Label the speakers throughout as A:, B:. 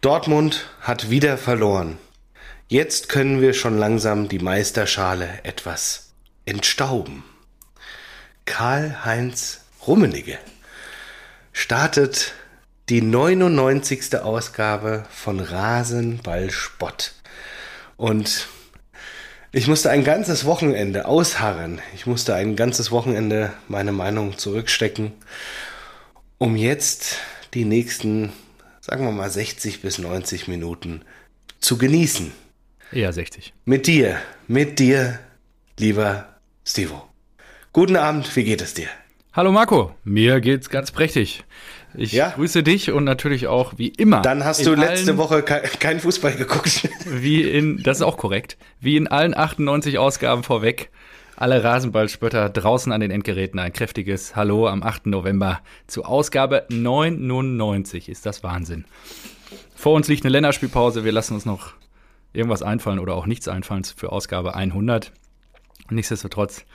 A: Dortmund hat wieder verloren. Jetzt können wir schon langsam die Meisterschale etwas entstauben. Karl-Heinz Rummenigge startet die 99. Ausgabe von Rasenball Spott. Und ich musste ein ganzes Wochenende ausharren. Ich musste ein ganzes Wochenende meine Meinung zurückstecken, um jetzt die nächsten, sagen wir mal, 60 bis 90 Minuten zu genießen.
B: Eher 60.
A: Mit dir, mit dir, lieber Stevo. Guten Abend, wie geht es dir?
B: Hallo Marco, mir geht's ganz prächtig. Ich ja? grüße dich und natürlich auch wie immer.
A: Dann hast du letzte Woche kein, kein Fußball geguckt.
B: Wie in, das ist auch korrekt, wie in allen 98 Ausgaben vorweg. Alle Rasenballspötter draußen an den Endgeräten ein kräftiges Hallo am 8. November zu Ausgabe 99. Ist das Wahnsinn. Vor uns liegt eine Länderspielpause. Wir lassen uns noch irgendwas einfallen oder auch nichts einfallen für Ausgabe 100. Nichtsdestotrotz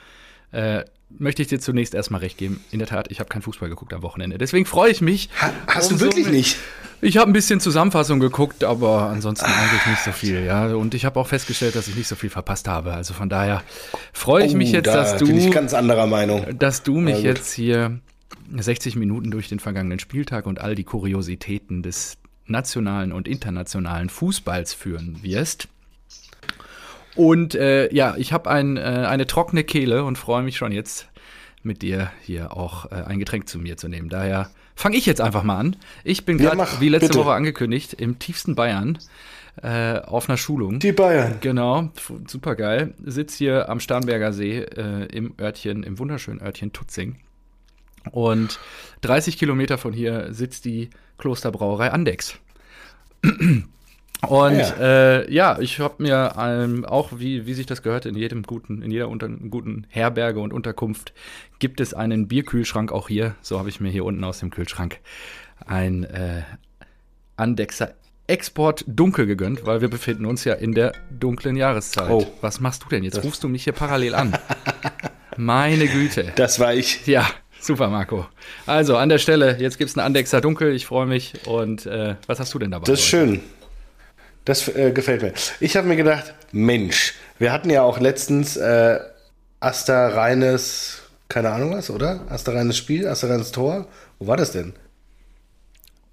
B: äh, möchte ich dir zunächst erstmal recht geben. In der Tat, ich habe keinen Fußball geguckt am Wochenende. Deswegen freue ich mich.
A: Ha, hast du wirklich so nicht?
B: Ich habe ein bisschen Zusammenfassung geguckt, aber ansonsten eigentlich nicht so viel. Ja, und ich habe auch festgestellt, dass ich nicht so viel verpasst habe. Also von daher freue ich oh, mich jetzt, da dass du, bin
A: ich ganz anderer Meinung.
B: dass du mich jetzt hier 60 Minuten durch den vergangenen Spieltag und all die Kuriositäten des nationalen und internationalen Fußballs führen wirst. Und äh, ja, ich habe ein, äh, eine trockene Kehle und freue mich schon jetzt mit dir hier auch äh, ein Getränk zu mir zu nehmen. Daher fange ich jetzt einfach mal an. Ich bin gerade, ja, wie letzte bitte. Woche angekündigt, im tiefsten Bayern äh, auf einer Schulung.
A: Die Bayern.
B: Genau, super geil. Sitz hier am Starnberger See äh, im Örtchen, im wunderschönen Örtchen Tutzing. Und 30 Kilometer von hier sitzt die Klosterbrauerei Andex. Und ja, äh, ja ich habe mir ähm, auch, wie, wie sich das gehört, in jedem guten, in jeder unter, guten Herberge und Unterkunft gibt es einen Bierkühlschrank auch hier. So habe ich mir hier unten aus dem Kühlschrank ein äh, Andexer Export dunkel gegönnt, weil wir befinden uns ja in der dunklen Jahreszeit. Oh. Was machst du denn? Jetzt rufst du mich hier parallel an. Meine Güte.
A: Das war ich.
B: Ja, super, Marco. Also an der Stelle, jetzt gibt es einen Andexer dunkel. Ich freue mich. Und äh, was hast du denn dabei?
A: Das ist heute? schön. Das äh, gefällt mir. Ich habe mir gedacht, Mensch, wir hatten ja auch letztens äh, Asta Reines, keine Ahnung was, oder? Asta Reines Spiel, Asta Reines Tor. Wo war das denn?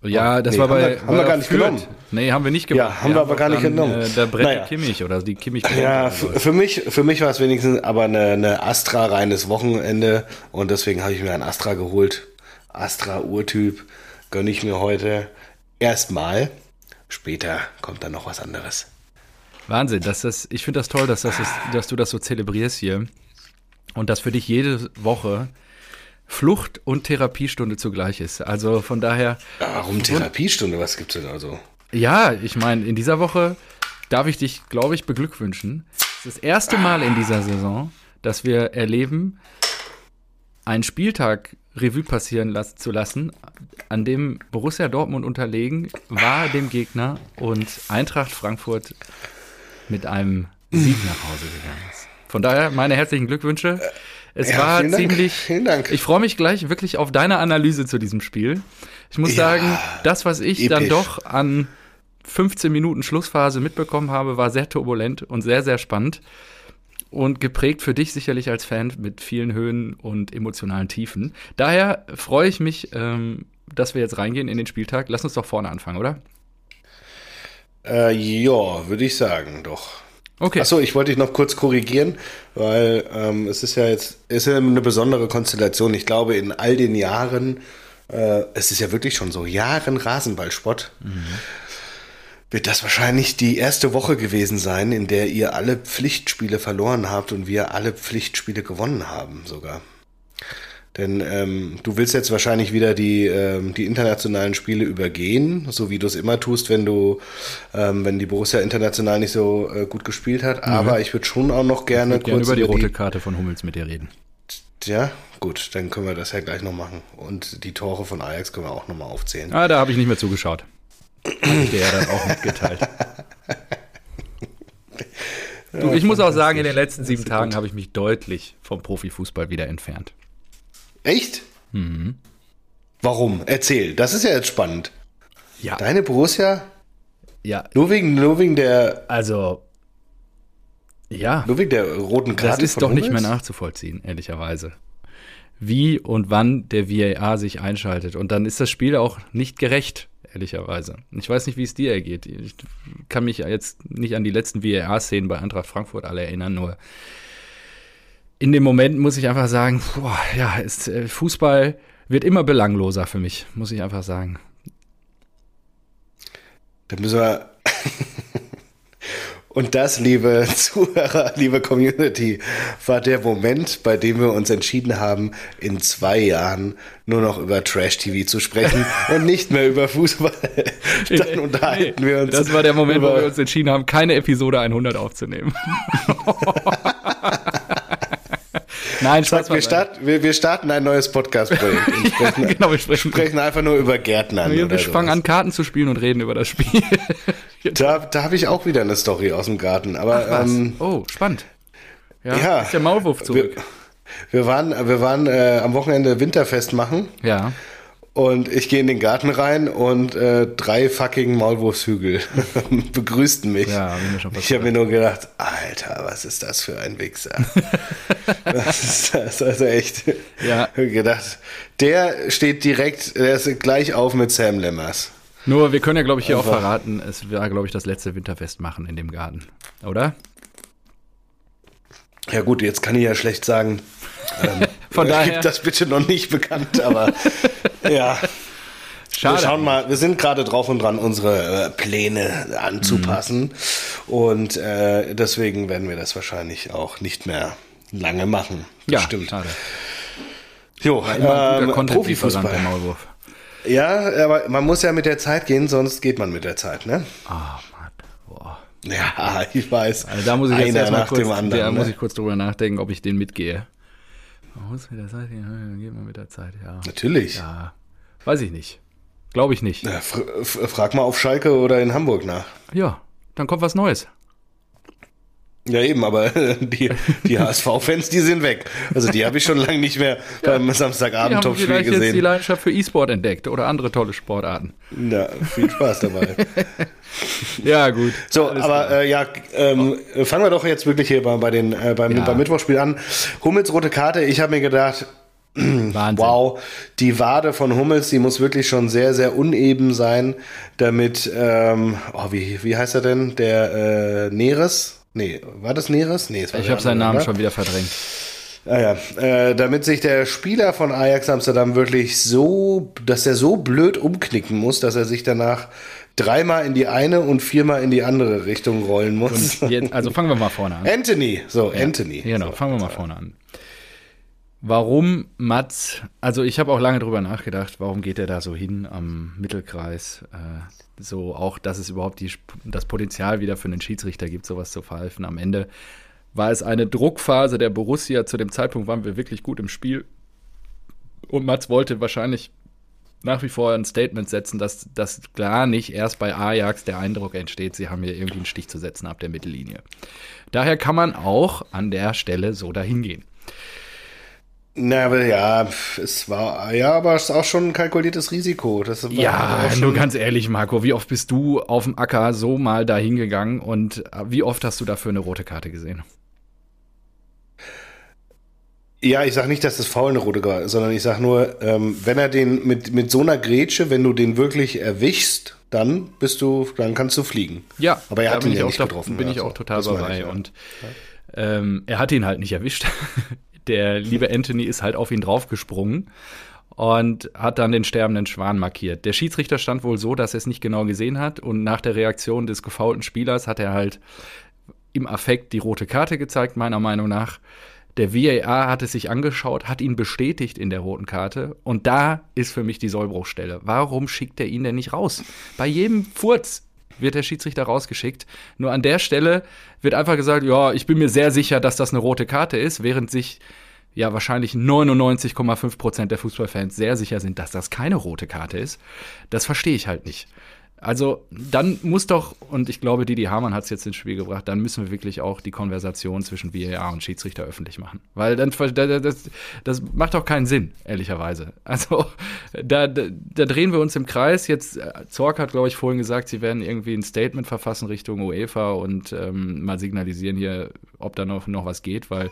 B: Ja, das nee, war bei.
A: Haben wir, haben wir gar nicht Fürth. genommen.
B: Nee, haben wir nicht gemacht.
A: Ja, haben wir, wir aber gar nicht genommen.
B: Äh, der Brett naja. Kimmich oder die Kimmich.
A: Ja, für mich, für mich war es wenigstens aber eine, eine Astra-reines Wochenende und deswegen habe ich mir ein Astra geholt. Astra-Urtyp gönne ich mir heute erstmal. Später kommt dann noch was anderes.
B: Wahnsinn, dass das, ich finde das toll, dass, das ist, dass du das so zelebrierst hier und dass für dich jede Woche Flucht und Therapiestunde zugleich ist. Also von daher.
A: Warum Therapiestunde? Was gibt es denn also?
B: Ja, ich meine, in dieser Woche darf ich dich, glaube ich, beglückwünschen. Es ist das erste Mal in dieser Saison, dass wir erleben, einen Spieltag Revue passieren las zu lassen, an dem Borussia Dortmund unterlegen war dem Gegner und Eintracht Frankfurt mit einem Sieg nach Hause gegangen ist. Von daher meine herzlichen Glückwünsche. Es ja, war vielen ziemlich. Dank,
A: vielen Dank.
B: Ich freue mich gleich wirklich auf deine Analyse zu diesem Spiel. Ich muss ja, sagen, das, was ich episch. dann doch an 15 Minuten Schlussphase mitbekommen habe, war sehr turbulent und sehr, sehr spannend und geprägt für dich sicherlich als Fan mit vielen Höhen und emotionalen Tiefen. Daher freue ich mich, ähm, dass wir jetzt reingehen in den Spieltag. Lass uns doch vorne anfangen, oder?
A: Äh, ja, würde ich sagen, doch.
B: Okay.
A: Achso, ich wollte dich noch kurz korrigieren, weil ähm, es ist ja jetzt ist ja eine besondere Konstellation. Ich glaube, in all den Jahren, äh, es ist ja wirklich schon so Jahren Rasenballsport. Mhm wird das wahrscheinlich die erste Woche gewesen sein, in der ihr alle Pflichtspiele verloren habt und wir alle Pflichtspiele gewonnen haben sogar. Denn ähm, du willst jetzt wahrscheinlich wieder die, ähm, die internationalen Spiele übergehen, so wie du es immer tust, wenn du, ähm, wenn die Borussia international nicht so äh, gut gespielt hat. Mhm. Aber ich würde schon auch noch gerne
B: kurz gerne über die rote Karte von Hummels mit dir reden.
A: Ja, gut, dann können wir das ja gleich noch machen. Und die Tore von Ajax können wir auch nochmal aufzählen.
B: Ah, da habe ich nicht mehr zugeschaut. Habe ich dir ja dann auch mitgeteilt. Du, ich muss auch sagen, in den letzten sieben Tagen habe ich mich deutlich vom Profifußball wieder entfernt.
A: Echt?
B: Mhm.
A: Warum? Erzähl, das ist ja jetzt spannend.
B: Ja.
A: Deine Borussia
B: Ja,
A: Nur wegen, nur wegen der,
B: also, ja,
A: nur wegen der roten Karte.
B: das ist
A: von
B: doch nicht mehr
A: Hummels?
B: nachzuvollziehen, ehrlicherweise. Wie und wann der VAR sich einschaltet. Und dann ist das Spiel auch nicht gerecht, ehrlicherweise. Ich weiß nicht, wie es dir ergeht. Ich kann mich jetzt nicht an die letzten VAR-Szenen bei Eintracht Frankfurt alle erinnern, nur in dem Moment muss ich einfach sagen, boah, ja, ist, äh, Fußball wird immer belangloser für mich, muss ich einfach sagen.
A: Da müssen wir. Und das, liebe Zuhörer, liebe Community, war der Moment, bei dem wir uns entschieden haben, in zwei Jahren nur noch über Trash-TV zu sprechen und nicht mehr über Fußball. Dann unterhalten wir uns.
B: Das war der Moment, wo wir uns entschieden haben, keine Episode 100 aufzunehmen. Nein, Spaß
A: Sag, wir, start, wir, wir starten ein neues Podcast-Projekt sprechen,
B: Genau, wir sprechen.
A: sprechen einfach nur über Gärtnern.
B: Wir, wir fangen
A: sowas.
B: an, Karten zu spielen und reden über das Spiel.
A: Da, da habe ich auch wieder eine Story aus dem Garten. Aber
B: Was?
A: ähm,
B: oh, spannend. Ja,
A: ja.
B: ist der Maulwurf
A: wir,
B: zurück.
A: wir waren, wir waren äh, am Wochenende Winterfest machen.
B: ja.
A: Und ich gehe in den Garten rein und äh, drei fucking Maulwurfshügel begrüßten mich.
B: Ja, hab ich mir schon
A: ich habe mir nur gedacht, Alter, was ist das für ein Wichser? was ist das? Also echt.
B: Ja.
A: Gedacht, der steht direkt, der ist gleich auf mit Sam Lemmers.
B: Nur, wir können ja, glaube ich, hier auch
A: Einfach.
B: verraten, es war, glaube ich, das letzte Winterfest machen in dem Garten. Oder?
A: Ja gut, jetzt kann ich ja schlecht sagen. Ähm,
B: Von daher-
A: gibt das bitte noch nicht bekannt, aber ja.
B: Schade.
A: Wir schauen mal, wir sind gerade drauf und dran, unsere äh, Pläne anzupassen. Und äh, deswegen werden wir das wahrscheinlich auch nicht mehr lange machen.
B: Ja,
A: stimmt.
B: schade.
A: Jo, ähm, Profifußball.
B: Maulwurf.
A: Ja, aber man muss ja mit der Zeit gehen, sonst geht man mit der Zeit, ne?
B: Ah, Mann. Boah.
A: Ja, ich weiß.
B: Also da muss ich jetzt erstmal kurz,
A: anderen.
B: da muss
A: ne?
B: ich kurz drüber nachdenken, ob ich den mitgehe. Man muss mit der Zeit gehen, ja, geht man mit der Zeit, ja.
A: Natürlich.
B: Ja, weiß ich nicht. Glaube ich nicht.
A: Ja, frag mal auf Schalke oder in Hamburg nach.
B: Ja, dann kommt was Neues.
A: Ja, eben, aber die, die HSV-Fans, die sind weg. Also die habe ich schon lange nicht mehr beim
B: Die haben
A: Samstagabend-Topspiel
B: vielleicht jetzt die
A: gesehen.
B: Leidenschaft für E-Sport entdeckt oder andere tolle Sportarten.
A: Ja, viel Spaß dabei.
B: Ja, gut.
A: So,
B: Alles
A: aber äh, ja, ähm, fangen wir doch jetzt wirklich hier bei, bei den, äh, beim,
B: Ja.
A: beim Mittwochspiel an. Hummels rote Karte, ich habe mir gedacht,
B: Wahnsinn.
A: wow, die Wade von Hummels, die muss wirklich schon sehr, sehr uneben sein, damit, ähm, oh, wie, wie heißt er denn? Der äh, Neres? Nee, war das Neres? Nee, es war
B: Ich habe seinen Namen
A: oder?
B: schon wieder verdrängt.
A: Ah ja, äh, damit sich der Spieler von Ajax Amsterdam wirklich so, dass er so blöd umknicken muss, dass er sich danach dreimal in die eine und viermal in die andere Richtung rollen muss.
B: Jetzt, also fangen wir mal vorne an.
A: Anthony, so, Anthony.
B: Genau,
A: so.
B: fangen wir mal vorne an. Warum Mats, also ich habe auch lange drüber nachgedacht, warum geht er da so hin am Mittelkreis? Äh, so auch, dass es überhaupt die, das Potenzial wieder für einen Schiedsrichter gibt, sowas zu pfeifen. Am Ende war es eine Druckphase der Borussia. Zu dem Zeitpunkt waren wir wirklich gut im Spiel. Und Mats wollte wahrscheinlich nach wie vor ein Statement setzen, dass das klar nicht erst bei Ajax der Eindruck entsteht, sie haben hier irgendwie einen Stich zu setzen ab der Mittellinie. Daher kann man auch an der Stelle so dahin gehen.
A: Na, aber ja, es war, ja, aber es ist auch schon ein kalkuliertes Risiko. Das war
B: Ja, nur ganz ehrlich, Marco, wie oft bist du auf dem Acker so mal dahin gegangen und äh, wie oft hast du dafür eine rote Karte gesehen?
A: Ja, ich sag nicht, dass das faul eine rote war, sondern ich sag nur, ähm, wenn er den mit, mit so einer Grätsche, wenn du den wirklich erwischst, dann bist du, dann kannst du fliegen.
B: Ja,
A: Aber er
B: da
A: hat ihn ja
B: auch,
A: nicht
B: da
A: getroffen,
B: bin ich
A: also,
B: auch total dabei. Und ähm, er hat ihn halt nicht erwischt. Der liebe Anthony ist halt auf ihn draufgesprungen und hat dann den sterbenden Schwan markiert. Der Schiedsrichter stand wohl so, dass er es nicht genau gesehen hat und nach der Reaktion des gefaulten Spielers hat er halt im Affekt die rote Karte gezeigt, meiner Meinung nach. Der VAR hat es sich angeschaut, hat ihn bestätigt in der roten Karte. Und da ist für mich die Sollbruchstelle. Warum schickt er ihn denn nicht raus? Bei jedem Furz wird der Schiedsrichter rausgeschickt. Nur an der Stelle wird einfach gesagt, ja, ich bin mir sehr sicher, dass das eine rote Karte ist, während sich ja wahrscheinlich 99,5 Prozent der Fußballfans sehr sicher sind, dass das keine rote Karte ist. Das verstehe ich halt nicht. Also dann muss doch, und ich glaube, Didi Hamann hat es jetzt ins Spiel gebracht, dann müssen wir wirklich auch die Konversation zwischen VAR und Schiedsrichter öffentlich machen. Weil dann das, das macht doch keinen Sinn, ehrlicherweise. Also da, da, da drehen wir uns im Kreis. Jetzt, äh, Zorc hat, glaube ich, vorhin gesagt, sie werden irgendwie ein Statement verfassen Richtung UEFA und ähm, mal signalisieren hier, ob da noch, noch was geht, weil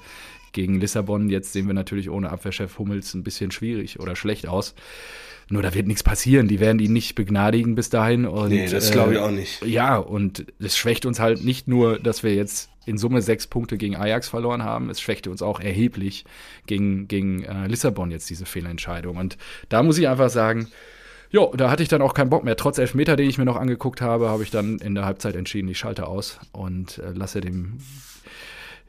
B: gegen Lissabon jetzt sehen wir natürlich ohne Abwehrchef Hummels ein bisschen schwierig oder schlecht aus. Nur da wird nichts passieren. Die werden ihn nicht begnadigen bis dahin. Und,
A: nee, das glaube ich auch nicht.
B: Äh, ja, und es schwächt uns halt nicht nur, dass wir jetzt in Summe sechs Punkte gegen Ajax verloren haben. Es schwächte uns auch erheblich gegen, gegen äh, Lissabon jetzt diese Fehlentscheidung. Und da muss ich einfach sagen, ja, da hatte ich dann auch keinen Bock mehr. Trotz Elfmeter, den ich mir noch angeguckt habe, habe ich dann in der Halbzeit entschieden, ich schalte aus und äh, lasse dem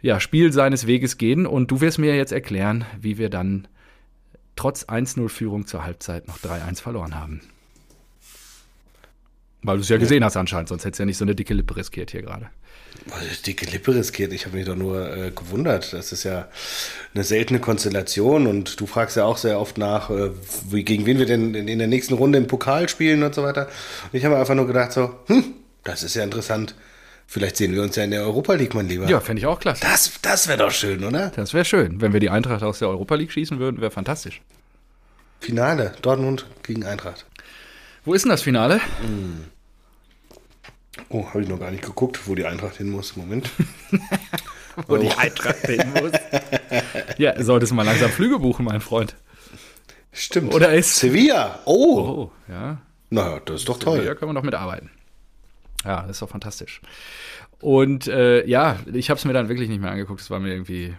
B: ja, Spiel seines Weges gehen. Und du wirst mir jetzt erklären, wie wir dann trotz 1-0-Führung zur Halbzeit noch 3-1 verloren haben. Weil du es ja gesehen hast anscheinend, sonst hättest du ja nicht so eine dicke Lippe riskiert hier gerade.
A: Dicke Lippe riskiert, ich habe mich doch nur äh, gewundert. Das ist ja eine seltene Konstellation und du fragst ja auch sehr oft nach, äh, wie, gegen wen wir denn in, in der nächsten Runde im Pokal spielen und so weiter. Und ich habe einfach nur gedacht so, hm, das ist ja interessant. Vielleicht sehen wir uns ja in der Europa League, mein Lieber.
B: Ja, fände ich auch klasse.
A: Das, das wäre doch schön, oder?
B: Das wäre schön. Wenn wir die Eintracht aus der Europa League schießen würden, wäre fantastisch.
A: Finale, Dortmund gegen Eintracht.
B: Wo ist denn das Finale?
A: Hm. Oh, habe ich noch gar nicht geguckt, wo die Eintracht hin muss. Moment.
B: wo oh. die Eintracht hin muss. ja, solltest du mal langsam Flüge buchen, mein Freund.
A: Stimmt.
B: Oder ist
A: Sevilla. Oh.
B: Oh, ja.
A: Naja, das ist doch
B: Sevilla
A: toll.
B: Sevilla können wir noch mitarbeiten. Ja, das ist doch fantastisch. Und äh, ja, ich habe es mir dann wirklich nicht mehr angeguckt. Es war mir irgendwie,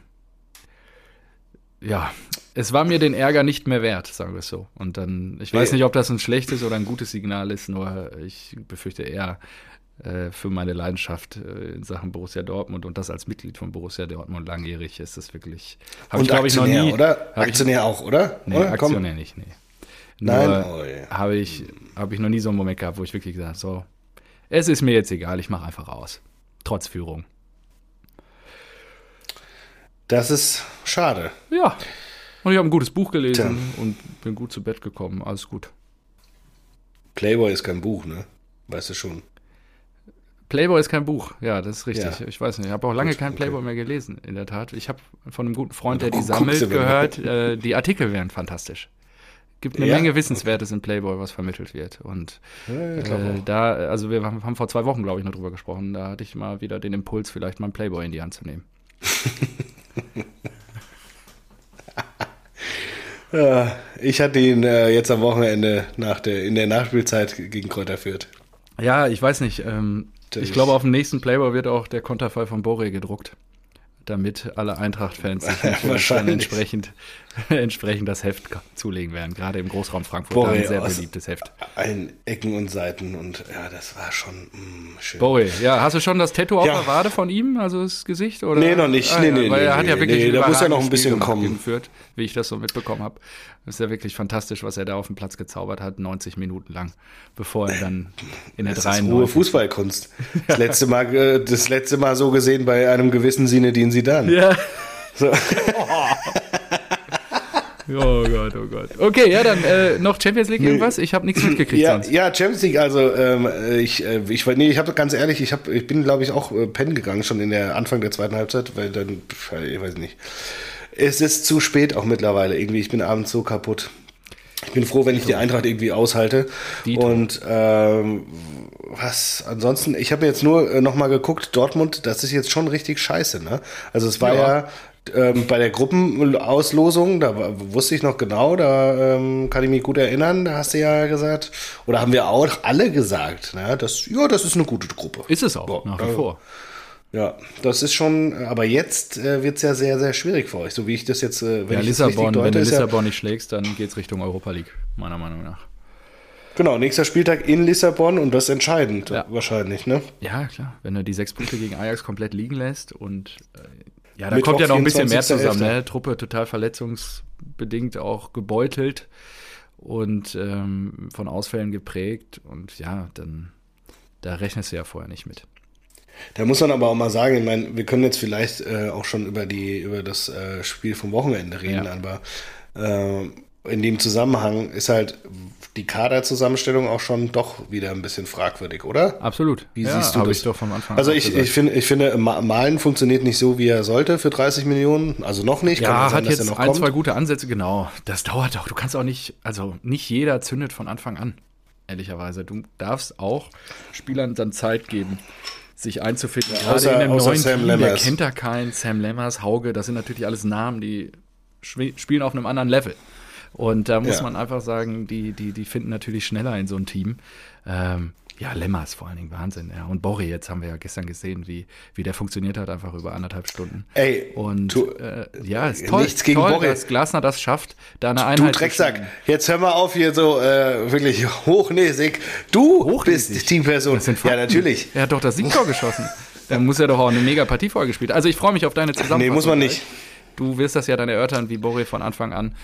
B: ja, es war mir den Ärger nicht mehr wert, sagen wir es so. Und dann, ich weiß nicht, ob das ein schlechtes oder ein gutes Signal ist, nur ich befürchte eher äh, für meine Leidenschaft äh, in Sachen Borussia Dortmund und das als Mitglied von Borussia Dortmund langjährig ist das wirklich.
A: Und ich, Aktionär, ich, noch nie, oder? Aktionär ich, auch, oder?
B: Nee,
A: oder?
B: Aktionär Komm. nicht, nee.
A: Nein, oh, ja.
B: habe ich, hab ich noch nie so einen Moment gehabt, wo ich wirklich gesagt habe, so, es ist mir jetzt egal, ich mache einfach aus. Trotz Führung.
A: Das ist schade.
B: Ja. Und ich habe ein gutes Buch gelesen Tja. und bin gut zu Bett gekommen. Alles gut.
A: Playboy ist kein Buch, ne? Weißt du schon.
B: Playboy ist kein Buch, ja, das ist richtig. Ja. Ich weiß nicht, ich habe auch lange kein Playboy mehr gelesen, in der Tat. Ich habe von einem guten Freund, der die sammelt, gehört, äh, die Artikel wären fantastisch gibt eine ja? Menge Wissenswertes in Playboy, was vermittelt wird. Und ja, äh, da, also wir haben vor zwei Wochen, glaube ich, noch drüber gesprochen. Da hatte ich mal wieder den Impuls, vielleicht mal einen Playboy in die Hand zu nehmen.
A: ja, ich hatte ihn äh, jetzt am Wochenende nach der, in der Nachspielzeit gegen Kräuter führt.
B: Ja, ich weiß nicht. Ähm, ich glaube, auf dem nächsten Playboy wird auch der Konterfei von Boré gedruckt damit alle Eintracht-Fans sich dann entsprechend, entsprechend das Heft zulegen werden. Gerade im Großraum Frankfurt
A: Borre,
B: ein sehr beliebtes Heft.
A: Allen Ecken und Seiten und ja, das war schon mh, schön.
B: Borre, ja, hast du schon das Tattoo auf ja. der Wade von ihm, also das Gesicht? Oder?
A: Nee, noch nicht.
B: Ah,
A: nee,
B: ja,
A: nee,
B: weil
A: nee,
B: er hat ja wirklich
A: nee, da muss ja noch ein bisschen kommen.
B: Geführt, wie ich das so mitbekommen habe. Das ist ja wirklich fantastisch, was er da auf dem Platz gezaubert hat, 90 Minuten lang, bevor er dann in der 93.
A: hohe Fußballkunst. Das letzte Mal, äh, das letzte Mal so gesehen bei einem gewissen Sinedin Sidan.
B: Ja. So. Oh Gott, oh Gott. Okay, ja, dann äh, noch Champions League irgendwas? Ich habe nichts mitgekriegt
A: ja,
B: sonst.
A: Ja, Champions League, also ähm, ich, äh, ich, nee, ich habe ganz ehrlich, ich, hab, ich bin, glaube ich, auch äh, pennen gegangen schon in der Anfang der zweiten Halbzeit, weil dann, ich weiß nicht. Es ist zu spät auch mittlerweile irgendwie. Ich bin abends so kaputt. Ich bin froh, wenn ich die Eintracht irgendwie aushalte. Dito. Und ähm, was ansonsten, ich habe jetzt nur äh, noch mal geguckt, Dortmund, das ist jetzt schon richtig scheiße, ne? Also es war ja, ja ähm, bei der Gruppenauslosung, da wusste ich noch genau, da ähm, kann ich mich gut erinnern, da hast du ja gesagt, oder haben wir auch alle gesagt, ne? Das, ja, das ist eine gute Gruppe.
B: Ist es auch, Boah, nach wie vor.
A: Ja, das ist schon, aber jetzt äh, wird es ja sehr, sehr schwierig für euch, so wie ich das jetzt, äh,
B: wenn ja, ich Lissabon, deute, wenn du Lissabon ja, nicht schlägst, dann geht es Richtung Europa League, meiner Meinung nach.
A: Genau, nächster Spieltag in Lissabon und das entscheidend ja. wahrscheinlich, ne?
B: Ja, klar. Wenn du die sechs Punkte gegen Ajax komplett liegen lässt und äh, ja, da kommt ja noch ein bisschen mehr zusammen, ne? Truppe total verletzungsbedingt auch gebeutelt und ähm, von Ausfällen geprägt und ja, dann da rechnest du ja vorher nicht mit.
A: Da muss man aber auch mal sagen, ich meine, wir können jetzt vielleicht äh, auch schon über die über das äh, Spiel vom Wochenende reden, ja. aber äh, in dem Zusammenhang ist halt die Kaderzusammenstellung auch schon doch wieder ein bisschen fragwürdig, oder?
B: Absolut.
A: Wie siehst du das?
B: Ich doch vom Anfang
A: Also
B: an
A: ich, ich, finde, ich finde, Ma- Malen funktioniert nicht so, wie er sollte für 30 Millionen. Also noch nicht. Kann
B: Ja,
A: sein,
B: hat
A: dass er
B: jetzt
A: noch
B: ein,
A: kommt.
B: zwei gute Ansätze, genau. Das dauert auch. Du kannst auch nicht, also nicht jeder zündet von Anfang an, ehrlicherweise. Du darfst auch Spielern dann Zeit geben, sich einzufinden. Gerade
A: außer-
B: in einem
A: außer
B: neuen
A: Sam
B: Team, wer
A: Lammers.
B: kennt da keinen? Sam Lemmers, Hauge, das sind natürlich alles Namen, die spielen auf einem anderen Level. Und da muss
A: Ja.
B: man einfach sagen, die, die, die finden natürlich schneller in so ein Team. Ähm, ja, Lemmers vor allen Dingen Wahnsinn. Ja. Und Borri, jetzt haben wir ja gestern gesehen, wie, wie der funktioniert hat, einfach über anderthalb Stunden.
A: Ey,
B: Und
A: du-
B: äh, ja, ist toll,
A: nichts gegen
B: toll
A: Borre.
B: dass Glasner das schafft, da eine
A: Du
B: Einheit zu
A: Drecksack, jetzt hör mal auf hier so äh, wirklich hochnäsig. Du
B: Hochnäsig?
A: bist Teamperson.
B: Das sind
A: Ja, natürlich.
B: Er hat doch das Siegtor geschossen. Dann muss er doch auch eine mega Partie vorher gespielt. Also ich freue mich auf deine Zusammenfassung.
A: Nee, muss man nicht.
B: Du wirst das ja dann erörtern, wie Borre von Anfang an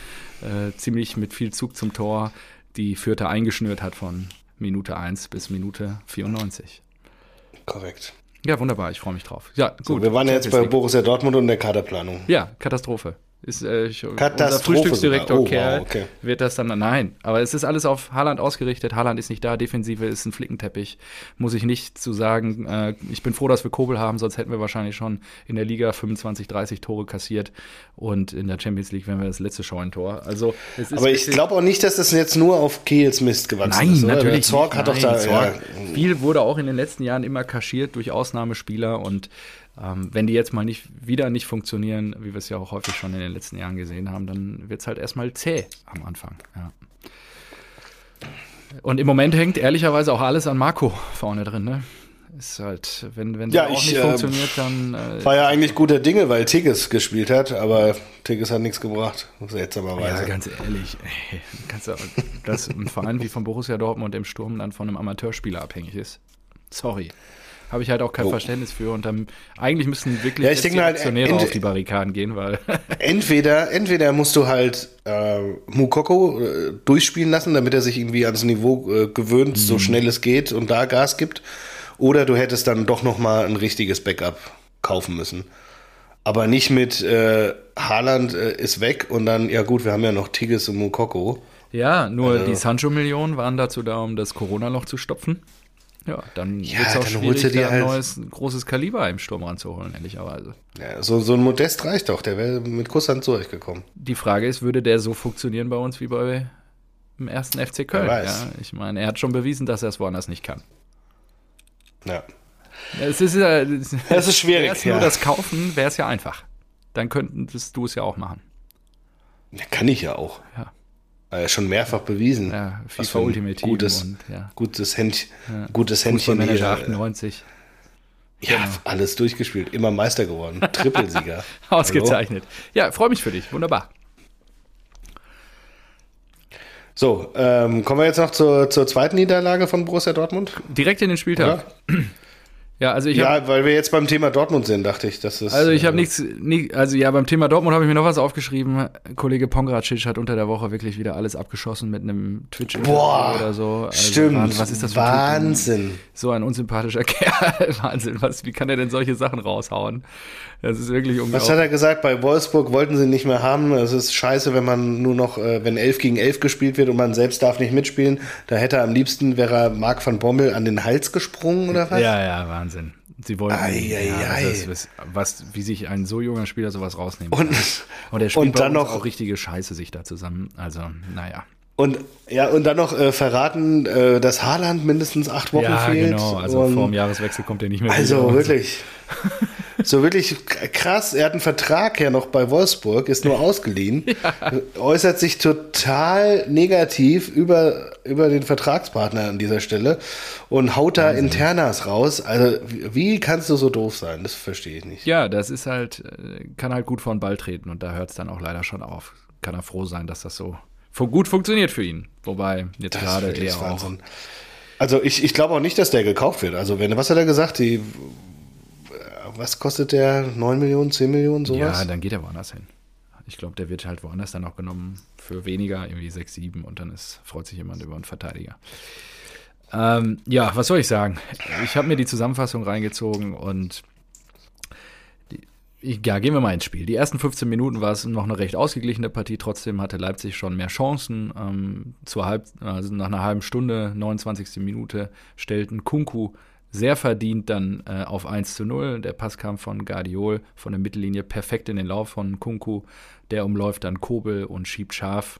B: äh, ziemlich mit viel Zug zum Tor die Vierte eingeschnürt hat von Minute 1 bis Minute 94.
A: Korrekt.
B: Ja, wunderbar, ich freue mich drauf. Ja, gut.
A: So, wir waren ja jetzt bei. Borussia Dortmund und der Kaderplanung.
B: Ja, Katastrophe. Ist, äh, unser Frühstücksdirektor.
A: Oh,
B: Kerl
A: wow, okay.
B: wird das dann. Nein, aber es ist alles auf Haaland ausgerichtet. Haaland ist nicht da, Defensive ist ein Flickenteppich. Muss ich nicht zu sagen. Äh, ich bin froh, dass wir Kobel haben, sonst hätten wir wahrscheinlich schon in der Liga 25, 30 Tore kassiert und in der Champions League wären wir das letzte Scheunentor. Also,
A: Aber ich glaube auch nicht, dass das jetzt nur auf Kehls Mist gewachsen
B: Nein,
A: ist. oder?
B: natürlich.
A: Zorg hat doch
B: Nein,
A: da.
B: Zorg.
A: Ja,
B: Viel wurde auch in den letzten Jahren immer kaschiert durch Ausnahmespieler und ähm, wenn die jetzt mal nicht wieder nicht funktionieren, wie wir es ja auch häufig schon in den letzten Jahren gesehen haben, dann wird es halt erstmal zäh am Anfang. Ja. Und im Moment hängt ehrlicherweise auch alles an Marco vorne drin. Ne? Ist halt, wenn, wenn
A: Ja,
B: auch
A: ich,
B: nicht
A: äh,
B: funktioniert, dann äh,
A: war ja eigentlich guter Dinge, weil Tigges gespielt hat, aber Tigges hat nichts gebracht.
B: Ja,
A: Seltsamerweise.
B: ganz ehrlich, ey, kannst du, dass ein Verein wie von Borussia Dortmund im Sturm dann von einem Amateurspieler abhängig ist. Sorry. Habe ich halt auch kein
A: Oh.
B: Verständnis für. Und dann eigentlich müssten wirklich
A: Ja, ich denke
B: die
A: halt,
B: Aktionäre auf die Barrikaden gehen, weil
A: Entweder, entweder musst du halt äh, Mukoko äh, durchspielen lassen, damit er sich irgendwie ans Niveau äh, gewöhnt,
B: Mhm.
A: so schnell es geht und da Gas gibt. Oder du hättest dann doch noch mal ein richtiges Backup kaufen müssen. Aber nicht mit äh, Haaland äh, ist weg und dann, ja gut, wir haben ja noch Tigges und Mukoko.
B: ja, nur
A: Also-
B: die Sancho-Millionen waren dazu da, um das Corona-Loch zu stopfen. Ja, dann
A: Ja,
B: wird es auch schwierig,
A: dir
B: da ein
A: halt-
B: neues, ein großes Kaliber im Sturm ranzuholen, ehrlicherweise.
A: Ja, so, so ein Modest reicht doch, der wäre mit Kusshand zurechtgekommen.
B: Die Frage ist, würde der so funktionieren bei uns wie bei im ersten FC Köln?
A: weiß.
B: Ja, ich meine, er hat schon bewiesen, dass er es woanders nicht kann.
A: Ja.
B: Es ist, ja, es
A: Es ist schwierig,
B: Wär's nur
A: ja.
B: das Kaufen, wäre es ja einfach. Dann könntest du es ja auch machen.
A: Ja, Kann ich ja auch.
B: Ja.
A: Äh, schon mehrfach bewiesen.
B: Ja, FIFA Ultimate Team
A: gutes,
B: und ja.
A: gutes, Händ, gutes Händchen hier.
B: 98.
A: Ja, alles durchgespielt, immer Meister geworden, Trippelsieger.
B: Ausgezeichnet. Ja, freue mich für dich. Wunderbar.
A: So, ähm, kommen wir jetzt noch zur, zur zweiten Niederlage von Borussia Dortmund?
B: Direkt in den Spieltag.
A: Oder?
B: Ja, also ich habe
A: Ja, weil wir jetzt beim Thema Dortmund sind, dachte ich, dass es.
B: also ich
A: äh,
B: habe nichts, nie, also ja, beim Thema Dortmund habe ich mir noch was aufgeschrieben. Kollege Pongracic hat unter der Woche wirklich wieder alles abgeschossen mit einem twitch
A: Boah,
B: oder so. Also,
A: Stimmt.
B: Wahnsinn, Was ist das für?
A: Wahnsinn.
B: So ein unsympathischer Kerl. Wahnsinn. Was, wie kann er denn solche Sachen raushauen? Das ist wirklich
A: Was
B: unglaublich.
A: hat er gesagt? Bei Wolfsburg wollten sie nicht mehr haben. Es ist scheiße, wenn man nur noch, äh, wenn 11 gegen 11 gespielt wird und man selbst darf nicht mitspielen. Da hätte er am liebsten, wäre er Marc van Bommel an den Hals gesprungen oder was?
B: Ja, ja, Wahnsinn. Sie wollten,
A: Ei, ei,
B: ja, das was, wie sich ein so junger Spieler sowas rausnehmen
A: Und,
B: kann. Und der spielt
A: und dann noch
B: auch richtige Scheiße sich da zusammen. Also, naja.
A: Und ja, und dann noch äh, verraten, äh, dass Haaland mindestens acht Wochen
B: Ja,
A: fehlt.
B: genau. Also
A: und
B: vor dem Jahreswechsel kommt er nicht mehr
A: Also wirklich. So wirklich krass, er hat einen Vertrag ja noch bei Wolfsburg, ist nur ausgeliehen, äußert sich total negativ über, über den Vertragspartner an dieser Stelle und haut da Internas raus. Also wie, kannst du so doof sein? Das verstehe ich nicht.
B: Ja, das ist halt, äh, kann halt gut vor den Ball treten und da hört es dann auch leider schon auf. Kann er froh sein, dass das so gut funktioniert für ihn. Wobei jetzt
A: Das
B: gerade
A: wirklich
B: er auch.
A: Also ich, ich glaube auch nicht, dass der gekauft wird. Also wenn, was hat er gesagt? Die, was kostet der? 9 Millionen, 10 Millionen, sowas?
B: Ja, dann geht er woanders hin. Ich glaube, der wird halt woanders dann auch genommen für weniger, irgendwie 6, 7 und dann ist, freut sich jemand über einen Verteidiger. Ähm, ja, was soll ich sagen? Ich habe mir die Zusammenfassung reingezogen und ja, gehen wir mal ins Spiel. Die ersten 15 Minuten war es noch eine recht ausgeglichene Partie. Trotzdem hatte Leipzig schon mehr Chancen. Ähm, zur halb, also nach einer halben Stunde, 29. Minute, stellten Kunku sehr verdient dann äh, auf 1 zu 0. Der Pass kam von Guardiol von der Mittellinie perfekt in den Lauf von Kunku. Der umläuft dann Kobel und schiebt scharf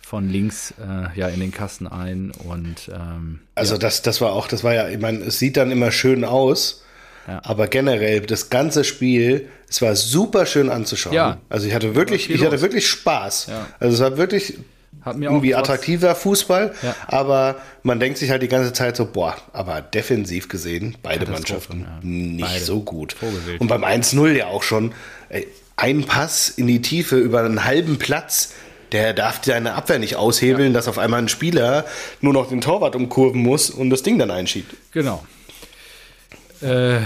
B: von links äh, ja in den Kasten ein und ähm,
A: Also
B: ja.
A: das, das war auch, das war ja, ich meine, es sieht dann immer schön aus,
B: Ja.
A: aber generell das ganze Spiel, es war super schön anzuschauen.
B: Ja.
A: Also ich hatte wirklich, ich hatte wirklich Spaß. Also es war wirklich irgendwie attraktiver Fußball,
B: Ja.
A: aber man denkt sich halt die ganze Zeit so, boah, aber defensiv gesehen, beide Mannschaften
B: ja.
A: nicht
B: Beide.
A: so gut.
B: Vogelwild.
A: Und beim 1-0 ja auch schon, ey, ein Pass in die Tiefe über einen halben Platz, der darf seine Abwehr nicht aushebeln, dass auf einmal ein Spieler nur noch den Torwart umkurven muss und das Ding dann einschiebt.
B: Genau. Äh,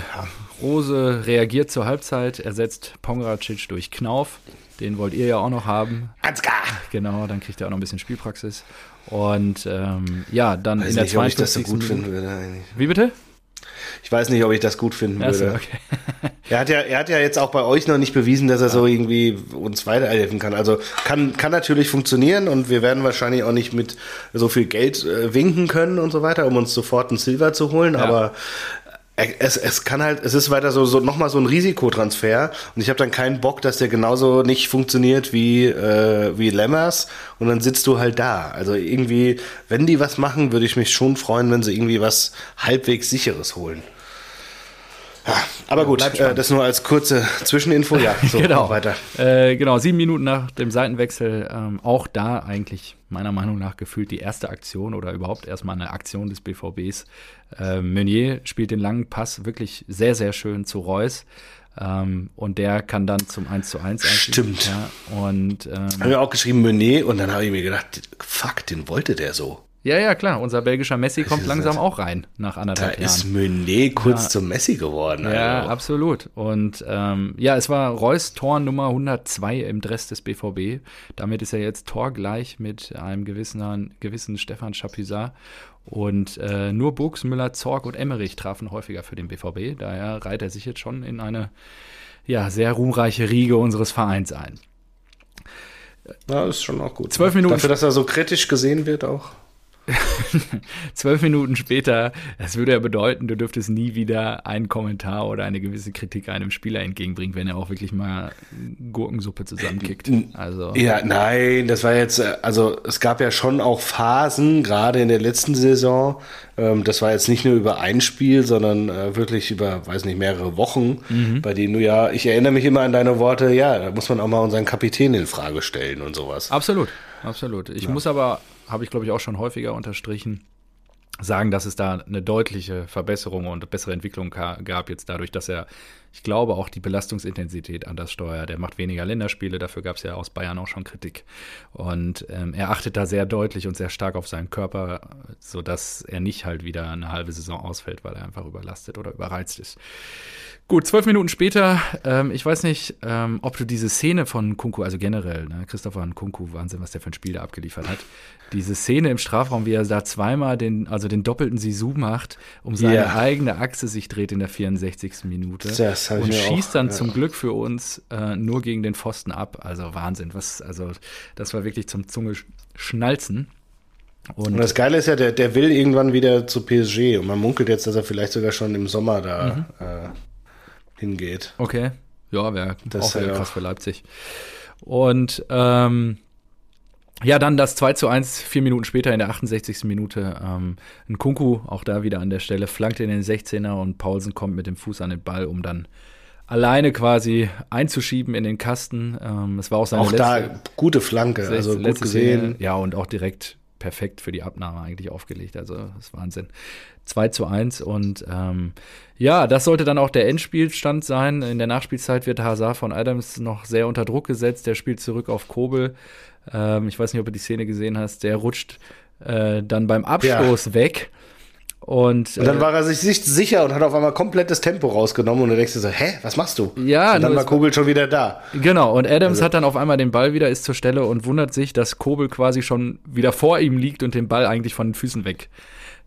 B: Rose reagiert zur Halbzeit, ersetzt Pongracic durch Knauf. Den wollt ihr ja auch noch haben.
A: Ansgar!
B: Genau, dann kriegt er auch noch ein bisschen Spielpraxis. Und ähm, ja, dann
A: Weiß
B: in der
A: nicht, ob ich das
B: 52.
A: so gut finden würde. Eigentlich.
B: Wie bitte?
A: Ich weiß nicht, ob ich das gut finden würde.
B: okay.
A: Er hat ja, er hat ja jetzt auch bei euch noch nicht bewiesen, dass er so irgendwie uns weiterhelfen kann. Also kann, kann natürlich funktionieren und wir werden wahrscheinlich auch nicht mit so viel Geld äh, winken können und so weiter, um uns sofort einen Silver zu holen. Aber äh, es, es kann halt, es ist weiter so, so nochmal so ein Risikotransfer und ich habe dann keinen Bock, dass der genauso nicht funktioniert wie, äh, wie Lemmers und dann sitzt du halt da. Also irgendwie, wenn die was machen, würde ich mich schon freuen, wenn sie irgendwie was halbwegs sicheres holen. Ja, aber gut, äh, das nur als kurze Zwischeninfo. Ja, so,
B: genau.
A: weiter.
B: Äh, genau, sieben Minuten nach dem Seitenwechsel, ähm, auch da eigentlich meiner Meinung nach gefühlt die erste Aktion oder überhaupt erstmal eine Aktion des BVBs. Äh, Meunier spielt den langen Pass wirklich sehr, sehr schön zu Reus. Ähm, und der kann dann zum 1 zu 1 eigentlich.
A: Stimmt.
B: Ja, und ähm,
A: Haben wir auch geschrieben Menet und dann habe ich mir gedacht, fuck, den wollte der so.
B: Ja, ja, klar, unser belgischer Messi kommt langsam auch rein nach
A: Da
B: anderthalb Jahren.
A: ist Menet kurz
B: Ja.
A: zum Messi geworden.
B: Ja,
A: also.
B: absolut. Und ähm, ja, es war Reus Tor Nummer 102 im Dress des BVB. Damit ist er jetzt torgleich mit einem gewissen, gewissen Stefan Chapuisat. Und äh, nur Buchs, Müller, Zorg und Emmerich trafen häufiger für den BVB. Daher reiht er sich jetzt schon in eine ja, sehr ruhmreiche Riege unseres Vereins ein.
A: Ja, ist schon auch gut.
B: Zwölf Minuten
A: Dafür, dass er so kritisch gesehen wird auch.
B: Zwölf Minuten später, das würde ja bedeuten, du dürftest nie wieder einen Kommentar oder eine gewisse Kritik einem Spieler entgegenbringen, wenn er auch wirklich mal Gurkensuppe zusammenkickt. Also
A: Ja, nein, das war jetzt, äh, also es gab ja schon auch Phasen, gerade in der letzten Saison. Ähm, das war jetzt nicht nur über ein Spiel, sondern äh, wirklich über, weiß nicht, mehrere Wochen,
B: Mhm.
A: bei denen du ja, ich erinnere mich immer an deine Worte, ja, da muss man auch mal unseren Kapitän in Frage stellen und sowas.
B: Absolut, absolut. Ich muss aber, habe ich glaube ich auch schon häufiger unterstrichen, sagen, dass es da eine deutliche Verbesserung und bessere Entwicklung gab jetzt dadurch, dass er, ich glaube, auch die Belastungsintensität anders steuert. Er macht weniger Länderspiele, dafür gab es ja aus Bayern auch schon Kritik. Und ähm, er achtet da sehr deutlich und sehr stark auf seinen Körper, sodass er nicht halt wieder eine halbe Saison ausfällt, weil er einfach überlastet oder überreizt ist. Gut, zwölf Minuten später, ähm, ich weiß nicht, ähm, ob du diese Szene von Kunku, also generell, ne, Christopher Kunku, Wahnsinn, was der für ein Spiel da abgeliefert hat. Diese Szene im Strafraum, wie er da zweimal den, also den doppelten Sisu macht, um seine
A: Ja.
B: eigene Achse sich dreht in der 64. Minute.
A: Das hab ich
B: und schießt
A: auch,
B: dann
A: ja.
B: zum Glück für uns äh, nur gegen den Pfosten ab. Also Wahnsinn, was, also das war wirklich zum Zunge sch- schnalzen. Und
A: Und das Geile ist ja, der, der will irgendwann wieder zu PSG und man munkelt jetzt, dass er vielleicht sogar schon im Sommer da
B: Mhm.
A: äh, hingeht.
B: Okay. Ja, wäre
A: Das
B: auch wieder
A: auch-
B: krass für Leipzig. Und ähm, ja, dann das 2 zu 1, vier Minuten später in der 68. Minute. Ähm, ein Kunku, auch da wieder an der Stelle, flankt in den 16er und Paulsen kommt mit dem Fuß an den Ball, um dann alleine quasi einzuschieben in den Kasten. Ähm, es war auch seine
A: Auch
B: letzte,
A: da gute Flanke,
B: letzte-
A: also gut gesehen.
B: Szene. Ja, und auch direkt perfekt für die Abnahme eigentlich aufgelegt. Also das ist Wahnsinn. 2 zu 1 und ähm, ja, das sollte dann auch der Endspielstand sein. In der Nachspielzeit wird Hazard von Adams noch sehr unter Druck gesetzt. Der spielt zurück auf Kobel. Ähm, ich weiß nicht, ob du die Szene gesehen hast. Der rutscht äh, dann beim Abstoß weg. Und,
A: Und dann
B: äh,
A: war er sich sich sicher und hat auf einmal komplettes Tempo rausgenommen und du denkst dir so, hä, was machst du?
B: Ja,
A: und dann war Kobel schon wieder da.
B: Genau, und Adams
A: Also-
B: hat dann auf einmal den Ball wieder, ist zur Stelle und wundert sich, dass Kobel quasi schon wieder vor ihm liegt und den Ball eigentlich von den Füßen weg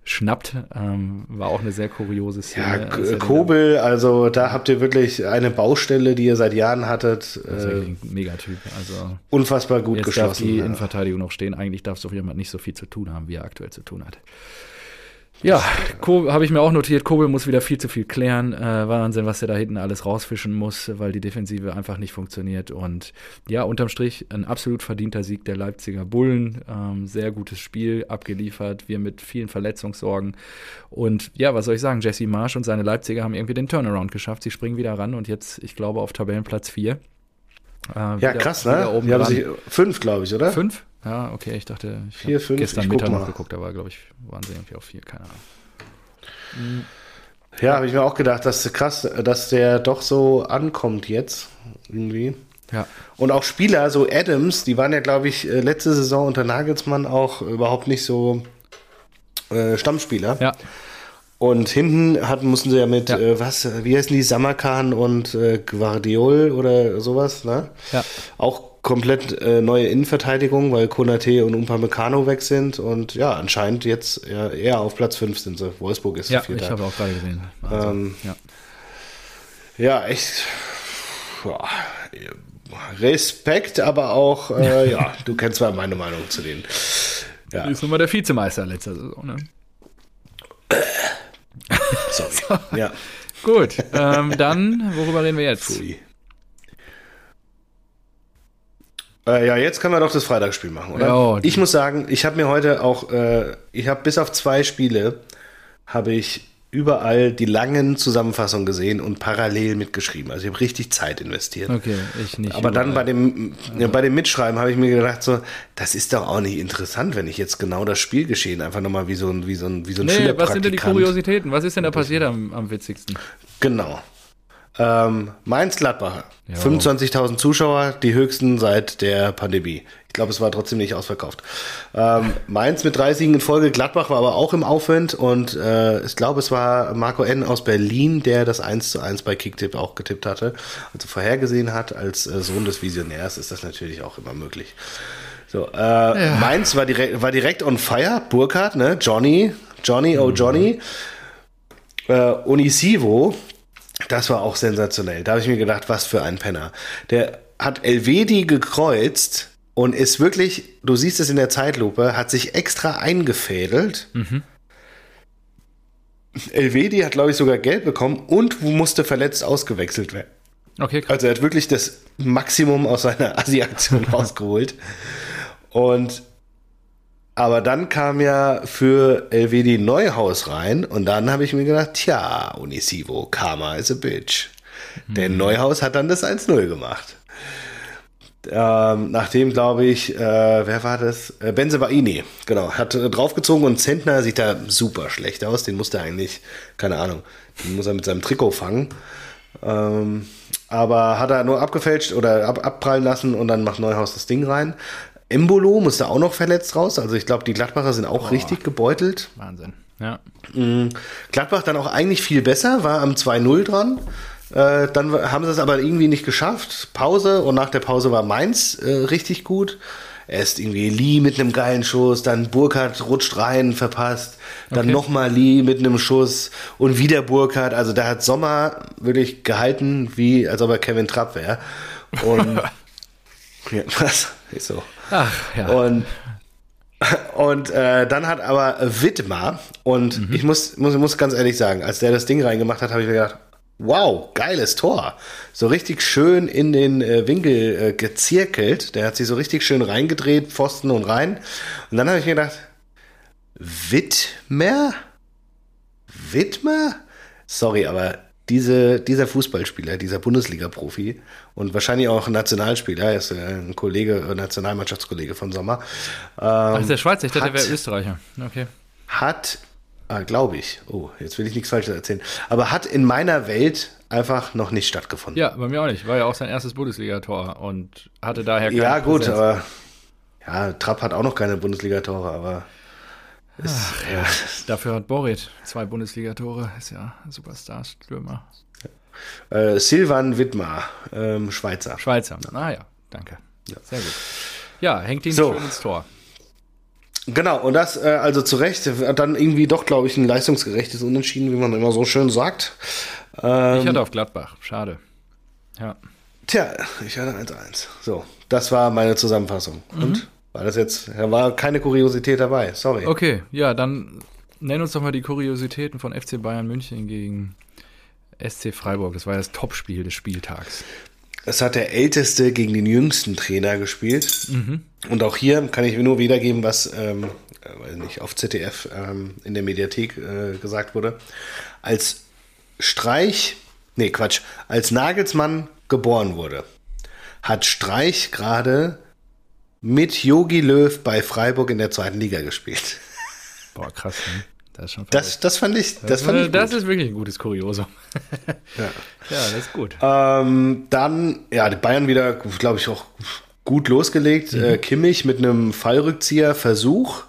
B: schnappt. Ähm, war auch eine sehr kuriose Szene.
A: Ja, Kobel, also da habt ihr wirklich eine Baustelle, die ihr seit Jahren hattet.
B: Das äh, ein Megatyp. Also
A: unfassbar gut
B: jetzt
A: geschlossen.
B: Darf die ja. Innenverteidigung noch stehen. Eigentlich darf so jemand nicht so viel zu tun haben, wie er aktuell zu tun hat. Ja, habe ich mir auch notiert, Kobel muss wieder viel zu viel klären. Äh, Wahnsinn, was er da hinten alles rausfischen muss, weil die Defensive einfach nicht funktioniert. Und ja, unterm Strich ein absolut verdienter Sieg der Leipziger Bullen. Ähm, sehr gutes Spiel abgeliefert, wir mit vielen Verletzungssorgen. Und ja, was soll ich sagen, Jesse Marsch und seine Leipziger haben irgendwie den Turnaround geschafft. Sie springen wieder ran und jetzt, ich glaube, auf Tabellenplatz 4. Äh,
A: ja, wieder, krass, ne? Oben die haben sich fünf, glaube ich, oder?
B: Fünf? Ja, okay, ich dachte, ich
A: vier, fünf,
B: gestern Mittag noch geguckt, aber glaube ich, waren sie irgendwie auf vier, keine Ahnung.
A: Ja, habe ich mir auch gedacht, dass krass, dass der doch so ankommt jetzt irgendwie.
B: Ja.
A: Und auch Spieler, so Adams, die waren ja, glaube ich, äh, letzte Saison unter Nagelsmann auch überhaupt nicht so äh, Stammspieler.
B: Ja.
A: Und hinten hatten, mussten sie ja mit, ja. Äh, was, wie heißen die, Samarkan und äh, Guardiol oder sowas, ne?
B: Ja.
A: Auch komplett äh, neue Innenverteidigung, weil Konate und Upamecano weg sind und ja, anscheinend jetzt ja, eher auf Platz 5 sind sie. Wolfsburg ist
B: Ja, ich habe auch gerade gesehen.
A: Also, ähm, ja. ja, echt. Boah, Respekt, aber auch, äh, ja, du kennst zwar meine Meinung zu denen.
B: Ja. Ist nun mal der Vizemeister letzter Saison, ne?
A: Sorry. Ja.
B: Gut, ähm, dann, worüber reden wir jetzt? Pfui.
A: Äh, ja, jetzt können wir doch das Freitagsspiel machen, oder? Ja, ich muss sagen, ich habe mir heute auch, äh, ich habe bis auf zwei Spiele, habe ich überall die langen Zusammenfassungen gesehen und parallel mitgeschrieben. Also ich habe richtig Zeit investiert.
B: Okay, ich nicht.
A: Aber überall. dann bei dem, ja, bei dem Mitschreiben habe ich mir gedacht, so, das ist doch auch nicht interessant, wenn ich jetzt genau das Spielgeschehen einfach nochmal wie so ein, wie so ein, wie so ein nee,
B: was sind denn die Kuriositäten? Was ist denn da passiert am, am witzigsten?
A: Genau. Ähm, Mainz-Gladbach, 25.000 Zuschauer, die höchsten seit der Pandemie. Ich glaube, es war trotzdem nicht ausverkauft. Ähm, Mainz mit drei Siegen in Folge, Gladbach war aber auch im Aufwind und äh, ich glaube, es war Marco N. aus Berlin, der das 1 zu 1 bei Kicktipp auch getippt hatte, also vorhergesehen hat. Als äh, Sohn des Visionärs ist das natürlich auch immer möglich. So, äh, ja. Mainz war direkt, war direkt on fire, Burkhardt, ne? Johnny, Johnny, oh Johnny. Mhm. Äh, Unisivo, das war auch sensationell. Da habe ich mir gedacht, was für ein Penner. Der hat Elvedi gekreuzt und ist wirklich, du siehst es in der Zeitlupe, hat sich extra eingefädelt. Mhm. Elvedi hat, glaube ich, sogar Geld bekommen und musste verletzt ausgewechselt werden.
B: Okay,
A: krass. Also er hat wirklich das Maximum aus seiner Asi-Aktion rausgeholt. Und aber dann kam ja für LWD Neuhaus rein und dann habe ich mir gedacht, tja, Unisivo, Karma is a bitch. Mhm. Denn Neuhaus hat dann das 1-0 gemacht. Ähm, nachdem, glaube ich, äh, wer war das? Äh, Benzebaini, genau, hat äh, draufgezogen und Zentner sieht da super schlecht aus. Den musste er eigentlich, keine Ahnung, den muss er mit seinem Trikot fangen. Ähm, aber hat er nur abgefälscht oder ab, abprallen lassen und dann macht Neuhaus das Ding rein. Embolo musste auch noch verletzt raus. Also ich glaube, die Gladbacher sind auch oh, richtig gebeutelt.
B: Wahnsinn. Ja.
A: Mhm. Gladbach dann auch eigentlich viel besser, war am 2-0 dran. Äh, dann haben sie es aber irgendwie nicht geschafft. Pause und nach der Pause war Mainz äh, richtig gut. Erst irgendwie Lee mit einem geilen Schuss, dann Burkhardt rutscht rein, verpasst, dann okay. nochmal Lee mit einem Schuss und wieder Burkhardt. Also da hat Sommer wirklich gehalten, wie als ob er Kevin Trapp wäre. Und ja, was? Ist so.
B: Ach, ja.
A: Und, und äh, dann hat aber Widmer, und mhm. ich muss, muss, muss ganz ehrlich sagen, als der das Ding reingemacht hat, habe ich mir gedacht, wow, geiles Tor. So richtig schön in den äh, Winkel äh, gezirkelt. Der hat sich so richtig schön reingedreht, Pfosten und rein. Und dann habe ich mir gedacht, Widmer? Widmer? Sorry, aber diese, dieser Fußballspieler, dieser Bundesliga-Profi und wahrscheinlich auch Nationalspieler, er ist ein Kollege, Nationalmannschaftskollege von Sommer.
B: Ähm, Ach, ist der Schweizer, ich dachte, der wäre Österreicher. Okay.
A: Hat, ah, glaube ich, oh, jetzt will ich nichts Falsches erzählen, aber hat in meiner Welt einfach noch nicht stattgefunden.
B: Ja, bei mir auch nicht. War ja auch sein erstes Bundesligator und hatte daher keine
A: Ja, gut, Präsenz. aber ja, Trapp hat auch noch keine Bundesligatore, aber
B: ist, Ach, ja. Dafür hat Borit zwei Bundesligatore, ist ja ein Superstar-Stürmer.
A: Äh, Silvan Wittmar, ähm, Schweizer.
B: Schweizer, ah ja, danke. Ja. Sehr gut. Ja, hängt ihn so. schön ins Tor.
A: Genau, und das äh, also zu Recht, dann irgendwie doch, glaube ich, ein leistungsgerechtes Unentschieden, wie man immer so schön sagt.
B: Ähm, ich hatte auf Gladbach, schade. Ja.
A: Tja, ich hatte 1-1. So, das war meine Zusammenfassung. Mhm. Und? War das jetzt, da war keine Kuriosität dabei, sorry.
B: Okay, ja, dann nenn uns doch mal die Kuriositäten von FC Bayern München gegen SC Freiburg. Das war das Topspiel des Spieltags.
A: Es hat der älteste gegen den jüngsten Trainer gespielt. Mhm. Und auch hier kann ich nur wiedergeben, was ähm, weiß nicht, auf ZDF ähm, in der Mediathek äh, gesagt wurde. Als Streich, nee, Quatsch, als Nagelsmann geboren wurde, hat Streich gerade mit Yogi Löw bei Freiburg in der zweiten Liga gespielt.
B: Boah, krass. Ne?
A: Das, ist schon das, das fand ich. Das,
B: das,
A: fand ich
B: das ist wirklich ein gutes Kuriosum. ja. ja, das ist gut.
A: Ähm, dann, ja, die Bayern wieder, glaube ich, auch gut losgelegt. Mhm. Äh, Kimmich mit einem Fallrückzieher Versuch,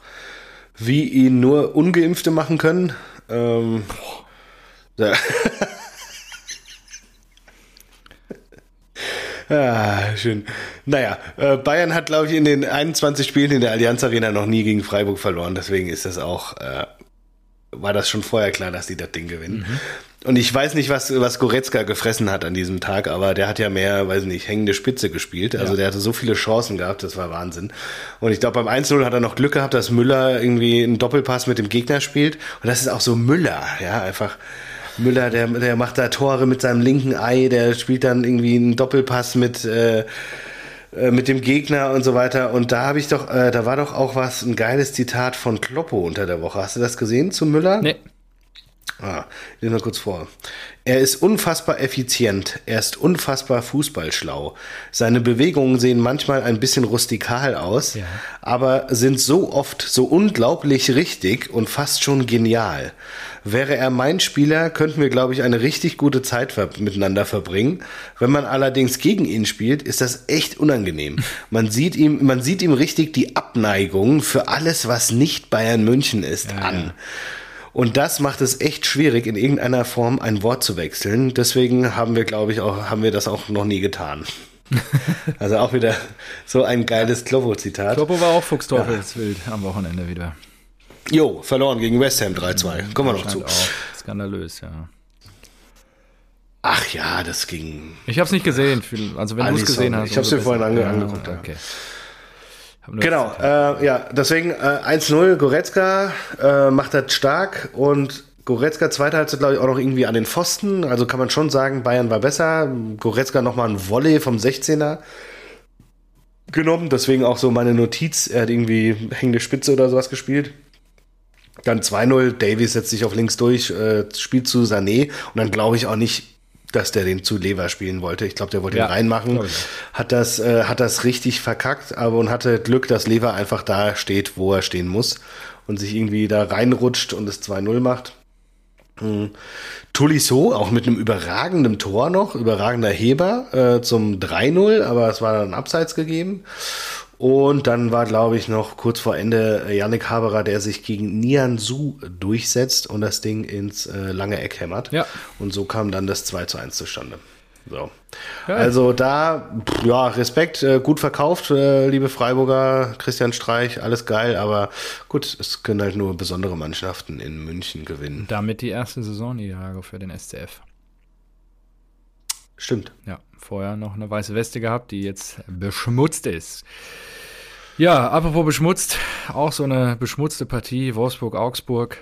A: wie ihn nur Ungeimpfte machen können. Ähm, Boah. Ah, schön. Naja, äh, Bayern hat, glaube ich, in den 21 Spielen in der Allianz Arena noch nie gegen Freiburg verloren. Deswegen ist das auch, äh, war das schon vorher klar, dass die das Ding gewinnen. Mhm. Und ich weiß nicht, was, was Goretzka gefressen hat an diesem Tag, aber der hat ja mehr, weiß nicht, hängende Spitze gespielt. Also ja. der hatte so viele Chancen gehabt, das war Wahnsinn. Und ich glaube, beim 1-0 hat er noch Glück gehabt, dass Müller irgendwie einen Doppelpass mit dem Gegner spielt. Und das ist auch so Müller, ja, einfach Müller, der, der macht da Tore mit seinem linken Ei, der spielt dann irgendwie einen Doppelpass mit, äh, äh, mit dem Gegner und so weiter. Und da habe ich doch, äh, da war doch auch was, ein geiles Zitat von Kloppo unter der Woche. Hast du das gesehen zu Müller? Nee. Ah, ich lese mal kurz vor. Er ist unfassbar effizient, er ist unfassbar fußballschlau. Seine Bewegungen sehen manchmal ein bisschen rustikal aus, ja. aber sind so oft so unglaublich richtig und fast schon genial. Wäre er mein Spieler, könnten wir, glaube ich, eine richtig gute Zeit ver miteinander verbringen. Wenn man allerdings gegen ihn spielt, ist das echt unangenehm. Man sieht ihm, man sieht ihm richtig die Abneigung für alles, was nicht Bayern München ist, ja, an. Ja. Und das macht es echt schwierig, in irgendeiner Form ein Wort zu wechseln. Deswegen haben wir, glaube ich, auch, haben wir das auch noch nie getan. also auch wieder so ein geiles Kloppo-Zitat.
B: Kloppo war auch Fuchsteufelswild ja. am Wochenende wieder.
A: Jo, verloren gegen West Ham 3-2. Kommen wir noch zu.
B: Auch skandalös, ja.
A: Ach ja, das ging.
B: Ich habe es nicht gesehen. Also wenn du es gesehen hast.
A: Ich habe es mir vorhin ange ja, angeguckt. Okay. Genau, äh, ja, deswegen äh, 1-0, Goretzka äh, macht das stark und Goretzka zweite Halbzeit, glaube ich, auch noch irgendwie an den Pfosten. Also kann man schon sagen, Bayern war besser. Goretzka nochmal ein Volley vom 16er genommen. Deswegen auch so meine Notiz, er hat irgendwie hängende Spitze oder sowas gespielt. Dann 2-0, Davies setzt sich auf links durch, äh, spielt zu Sané und dann glaube ich auch nicht, dass der den zu Lever spielen wollte. Ich glaube, der wollte ja, ihn reinmachen. Hat das, äh, hat das richtig verkackt, aber und hatte Glück, dass Lever einfach da steht, wo er stehen muss und sich irgendwie da reinrutscht und es 2-0 macht. Mhm. Tolisso, auch mit einem überragenden Tor noch, überragender Heber äh, zum 3-0, aber es war dann abseits gegeben. Und dann war, glaube ich, noch kurz vor Ende äh, Yannick Haberer, der sich gegen Nian Su durchsetzt und das Ding ins äh, lange Eck hämmert. Ja. Und so kam dann das 2 zu 1 zustande. So. Geil. Also da, ja, Respekt, äh, gut verkauft, äh, liebe Freiburger, Christian Streich, alles geil, aber gut, es können halt nur besondere Mannschaften in München gewinnen.
B: Damit die erste Saisonniederlage für den SCF.
A: Stimmt.
B: Ja, vorher noch eine weiße Weste gehabt, die jetzt beschmutzt ist. Ja, apropos beschmutzt, auch so eine beschmutzte Partie, Wolfsburg-Augsburg.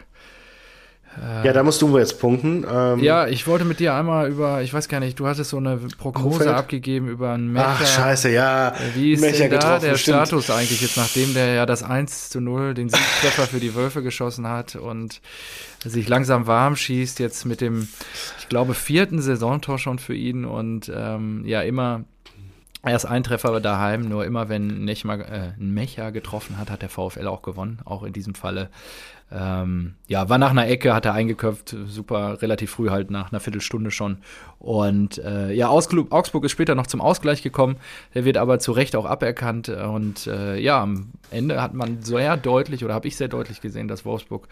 A: Ja, da musst du jetzt punkten.
B: Ähm ja, ich wollte mit dir einmal über, ich weiß gar nicht, du hattest so eine Prognose Umfeld? abgegeben über einen
A: Mecher. Ach, scheiße, ja.
B: Äh, wie ist Mecher denn da der stimmt. Status eigentlich jetzt, nachdem der ja das 1 zu 0, den Siegtreffer für die Wölfe geschossen hat und sich langsam warm schießt, jetzt mit dem, ich glaube, vierten Saisontor schon für ihn und ähm, ja, immer Erst ein Treffer daheim, nur immer wenn Nechma, äh, Mecher getroffen hat, hat der VfL auch gewonnen, auch in diesem Falle. Ähm, ja, war nach einer Ecke, hat er eingeköpft, super, relativ früh halt nach einer Viertelstunde schon. Und äh, ja, Augsburg ist später noch zum Ausgleich gekommen, der wird aber zu Recht auch aberkannt. Und äh, ja, am Ende hat man sehr deutlich oder habe ich sehr deutlich gesehen, dass Wolfsburg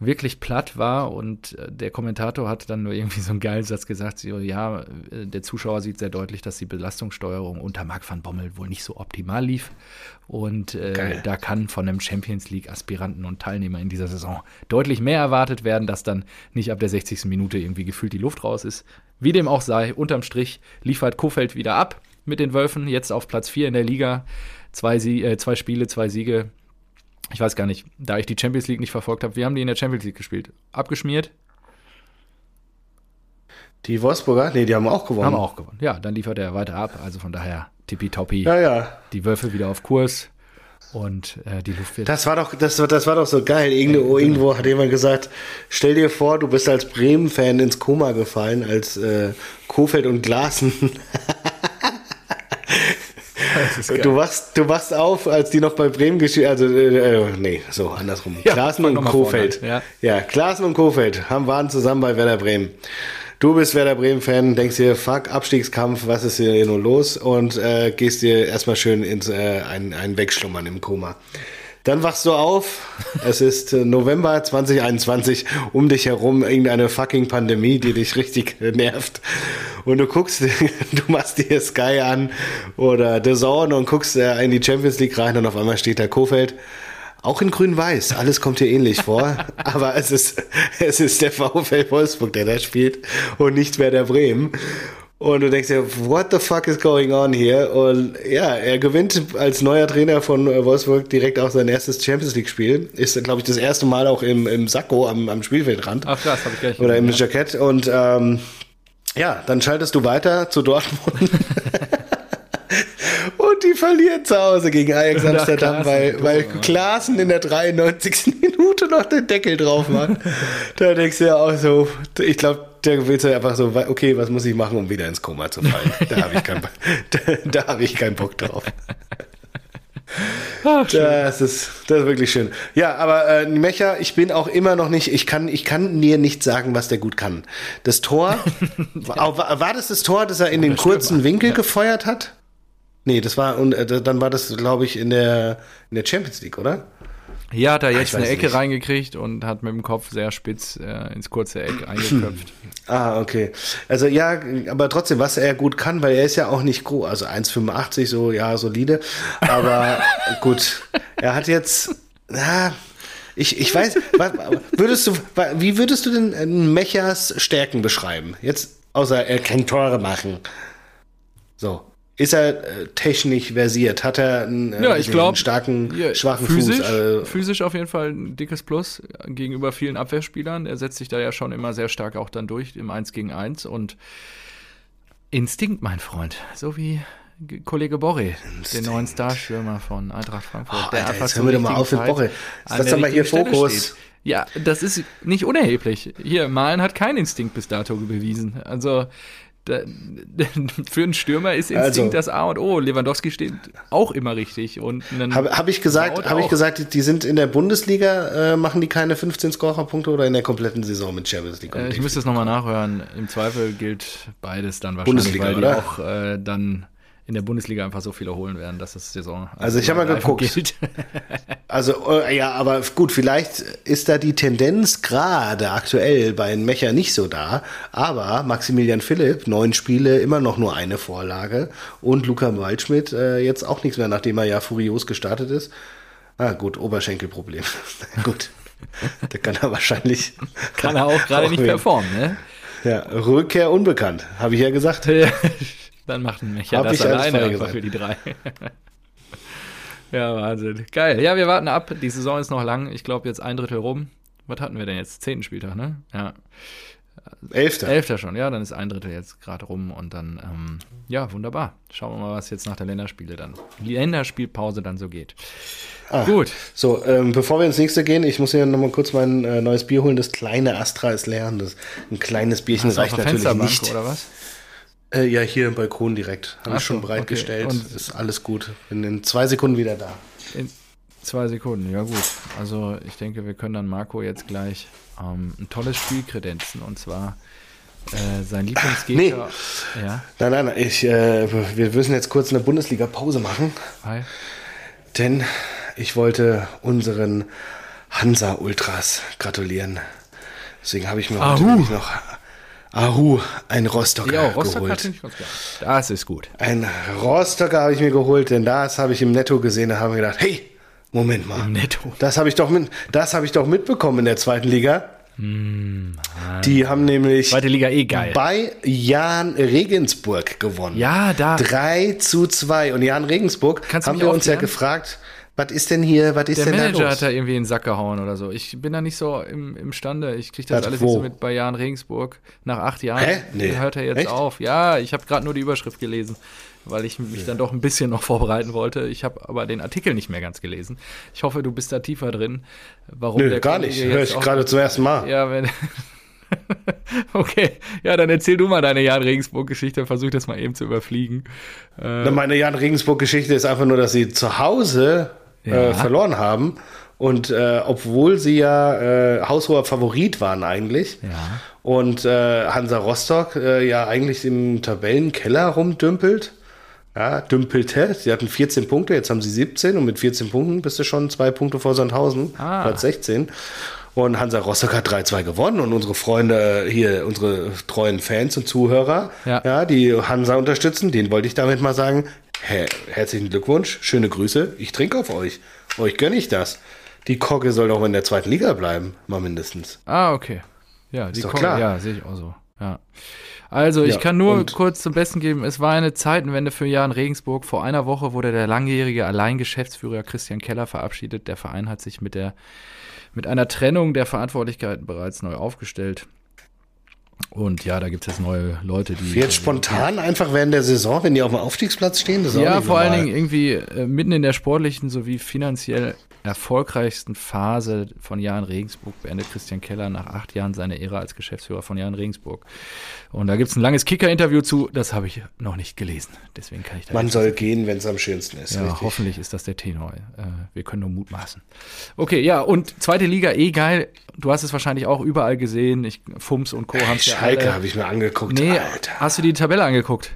B: wirklich platt war und äh, der Kommentator hat dann nur irgendwie so einen geilen Satz gesagt, so, ja, äh, der Zuschauer sieht sehr deutlich, dass die Belastungssteuerung unter Marc van Bommel wohl nicht so optimal lief und äh, da kann von einem Champions League Aspiranten und Teilnehmer in dieser Saison deutlich mehr erwartet werden, dass dann nicht ab der 60. Minute irgendwie gefühlt die Luft raus ist. Wie dem auch sei, unterm Strich liefert Kofeld wieder ab mit den Wölfen, jetzt auf Platz 4 in der Liga, zwei, Sie äh, zwei Spiele, zwei Siege, ich weiß gar nicht, da ich die Champions League nicht verfolgt habe, wie haben die in der Champions League gespielt? Abgeschmiert?
A: Die Wolfsburger? Nee, die haben auch gewonnen.
B: Haben auch gewonnen. Ja, dann liefert er weiter ab. Also von daher tippitoppi.
A: Ja, ja.
B: Die Wölfe wieder auf Kurs. Und äh, die Luft wird.
A: Das war doch, das, das war doch so geil. Irgendwo, irgendwo hat jemand gesagt, stell dir vor, du bist als Bremen-Fan ins Koma gefallen, als äh, Kofeld und Glasen Du wachst, du wachst auf, als die noch bei Bremen gespielt Also, äh, äh, nee, so, andersrum. Ja, Klaassen und Kofeld. Ja. ja, Klaassen und Kofeld haben, waren zusammen bei Werder Bremen. Du bist Werder Bremen-Fan, denkst dir, fuck, Abstiegskampf, was ist hier nur los? Und äh, gehst dir erstmal schön ins äh, ein, ein Wegschlummern im Koma. Dann wachst du auf, es ist äh, November 2021, um dich herum irgendeine fucking Pandemie, die dich richtig nervt. Und du guckst, du machst dir Sky an oder The Zone und guckst äh, in die Champions League rein und auf einmal steht da Kofeld. Auch in grün-weiß, alles kommt hier ähnlich vor, aber es ist, es ist der VfL Wolfsburg, der da spielt und nicht mehr der Bremen. Und du denkst dir, what the fuck is going on here? Und ja, er gewinnt als neuer Trainer von äh, Wolfsburg direkt auch sein erstes Champions League-Spiel. Ist, glaube ich, das erste Mal auch im, im Sakko am, am Spielfeldrand.
B: Ach krass, habe ich gleich.
A: Oder im ja. Jackett. Und ähm, ja, dann schaltest du weiter zu Dortmund. Und die verlieren zu Hause gegen Ajax Amsterdam, weil, weil Klaassen in der 93. Minute noch den Deckel drauf macht. da denkst du ja auch so, ich glaube, der willst du einfach so, okay, was muss ich machen, um wieder ins Koma zu fallen? Da habe ich, kein, da, da hab ich keinen Bock drauf. Ach, das, ist, das ist wirklich schön. Ja, aber äh, Mecha, ich bin auch immer noch nicht, ich kann, ich kann dir nicht sagen, was der gut kann. Das Tor, ja. war, war, das das Tor, das er in den kurzen Winkel ja. gefeuert hat? Nee, das war, und äh, dann war das, glaube ich, in der, in der Champions League, oder?
B: Hier hat er jetzt eine Ecke nicht. reingekriegt und hat mit dem Kopf sehr spitz äh, ins kurze Eck eingeköpft.
A: ah, okay. Also ja, aber trotzdem, was er gut kann, weil er ist ja auch nicht groß, also 1,85 so, ja, solide. Aber gut, er hat jetzt, na, ich, ich weiß, würdest du, wie würdest du denn Mechers Stärken beschreiben? Jetzt, außer er kann Tore machen. So. Ist er äh, technisch versiert? Hat er einen,
B: äh, ja, ich glaub, einen
A: starken,
B: ja,
A: schwachen
B: physisch,
A: Fuß?
B: Also physisch auf jeden Fall ein dickes Plus gegenüber vielen Abwehrspielern. Er setzt sich da ja schon immer sehr stark auch dann durch im 1 gegen 1 und Instinkt, mein Freund. So wie Kollege Borre, den neuen Starstürmer von Eintracht Frankfurt.
A: Oh, der Alter, jetzt hören wir doch mal auf mit Borre. Das ist mal hier Fokus.
B: Ja, das ist nicht unerheblich. Hier, Malen hat keinen Instinkt bis dato bewiesen. Also da, für einen Stürmer ist Instinkt also, das A und O. Lewandowski steht auch immer richtig.
A: Habe hab ich gesagt, habe ich gesagt, die sind in der Bundesliga, äh, machen die keine 15 Scorerpunkte oder in der kompletten Saison mit Champions League?
B: Äh, ich müsste es nochmal nachhören. Im Zweifel gilt beides dann wahrscheinlich,
A: Bundesliga,
B: weil die
A: oder?
B: auch äh, dann in der Bundesliga einfach so viele holen werden, dass es Saison.
A: Also, also ich habe mal geguckt. also äh, ja, aber gut, vielleicht ist da die Tendenz gerade aktuell bei den Mecher nicht so da. Aber Maximilian Philipp, neun Spiele, immer noch nur eine Vorlage und Luca Waldschmidt äh, jetzt auch nichts mehr, nachdem er ja furios gestartet ist. Ah gut, Oberschenkelproblem. gut, da kann er wahrscheinlich.
B: Kann er auch gerade nicht performen, ne?
A: Ja, Rückkehr unbekannt, habe ich ja gesagt.
B: Dann macht ein Hab das alleine einfach für die drei. ja, Wahnsinn. Geil. Ja, wir warten ab. Die Saison ist noch lang. Ich glaube, jetzt ein Drittel rum. Was hatten wir denn jetzt? Zehnten Spieltag, ne? Ja.
A: Elfter.
B: Elfter schon, ja, dann ist ein Drittel jetzt gerade rum und dann, ähm, ja, wunderbar. Schauen wir mal, was jetzt nach der Länderspiele dann, die Länderspielpause dann so geht.
A: Ah, Gut. So, ähm, bevor wir ins nächste gehen, ich muss hier nochmal kurz mein äh, neues Bier holen. Das kleine Astra ist leer. Das, ein kleines Bierchen reicht natürlich nicht.
B: Oder was?
A: Äh, ja, hier im Balkon direkt. Habe ich schon bereitgestellt. Okay. Ist alles gut. Bin in zwei Sekunden wieder da.
B: In zwei Sekunden, ja gut. Also ich denke, wir können dann Marco jetzt gleich ähm, ein tolles Spiel kredenzen. Und zwar äh, sein Lieblingsgegner.
A: Nee. Ja? Nein, nein, ich, äh, wir müssen jetzt kurz eine Bundesliga-Pause machen.
B: Hi.
A: Denn ich wollte unseren Hansa Ultras gratulieren. Deswegen habe ich mir
B: Ahu.
A: heute nämlich noch Ahu, ein Rostocker
B: Ja, Rostock
A: geholt.
B: Das ist gut.
A: Ein Rostocker habe ich mir geholt, denn das habe ich im Netto gesehen. Da haben wir gedacht, hey, Moment mal.
B: Im Netto.
A: Das habe ich doch mit, das habe ich doch mitbekommen in der zweiten Liga.
B: Hm,
A: Die haben nämlich
B: Zweite Liga eh geil.
A: bei Jan Regensburg gewonnen.
B: Ja, da.
A: 3 zu 2. Und Jan Regensburg
B: Kannst
A: haben wir uns ja gefragt, was ist denn hier, was ist
B: Der
A: denn da
B: Manager
A: los?
B: hat da irgendwie in den Sack gehauen oder so. Ich bin da nicht so im, imstande. Ich kriege das
A: Was,
B: alles
A: wo?
B: nicht so mit bei Jan Regensburg. Nach acht Jahren
A: Hä? Nee.
B: hört er jetzt
A: Echt?
B: auf. Ja, ich habe gerade nur die Überschrift gelesen, weil ich mich dann doch ein bisschen noch vorbereiten wollte. Ich habe aber den Artikel nicht mehr ganz gelesen. Ich hoffe, du bist da tiefer drin. Warum
A: Nö,
B: der
A: gar
B: Kollege
A: nicht. Höre ich gerade zum ersten Mal.
B: Ja, wenn. okay, ja, dann erzähl du mal deine Jan Regensburg-Geschichte. Versuch das mal eben zu überfliegen. Äh,
A: Meine Jan Regensburg-Geschichte ist einfach nur, dass sie zu Hause
B: Ja.
A: äh, verloren haben. Und äh, obwohl sie ja äh, haushoher Favorit waren eigentlich
B: ja.
A: und äh, Hansa Rostock äh, ja eigentlich im Tabellenkeller rumdümpelt, ja, dümpelte, sie hatten 14 Punkte, jetzt haben sie 17 und mit 14 Punkten bist du schon zwei Punkte vor Sandhausen,
B: Ah.
A: Platz 16. Und Hansa Rostock hat 3-2 gewonnen und unsere Freunde äh, hier, unsere treuen Fans und Zuhörer,
B: Ja.
A: ja, die Hansa unterstützen, denen wollte ich damit mal sagen, her herzlichen Glückwunsch, schöne Grüße, ich trinke auf euch, euch gönne ich das. Die Kogge soll doch in der zweiten Liga bleiben, mal mindestens.
B: Ah, okay. Ja, die
A: doch
B: kommen-
A: klar.
B: Ja, sehe ich auch so. Ja. Also, ich
A: Ja,
B: kann nur kurz zum Besten geben, es war eine Zeitenwende für Jan Regensburg. Vor einer Woche wurde der langjährige Alleingeschäftsführer Christian Keller verabschiedet. Der Verein hat sich mit der mit einer Trennung der Verantwortlichkeiten bereits neu aufgestellt. Und ja, da gibt es jetzt neue Leute, die.
A: Jetzt spontan einfach während der Saison, wenn die auf dem Aufstiegsplatz stehen, das ist
B: Ja, vor allen. Dingen irgendwie äh, mitten in der sportlichen sowie finanziell erfolgreichsten Phase von Jan Regensburg beendet Christian Keller nach acht Jahren seine Ära als Geschäftsführer von Jan Regensburg. Und da gibt es ein langes Kicker-Interview zu, das habe ich noch nicht gelesen. Deswegen kann ich da
A: Man soll gehen, wenn es am schönsten ist.
B: ja,
A: richtig.
B: hoffentlich ist das der Tenor. Äh, wir können nur mutmaßen. Okay, ja, und zweite Liga eh geil. Du hast es wahrscheinlich auch überall gesehen. Ich, Fums und Co. haben es ja
A: Schalke habe ich mir angeguckt.
B: Nee,
A: Alter.
B: hast du die Tabelle angeguckt?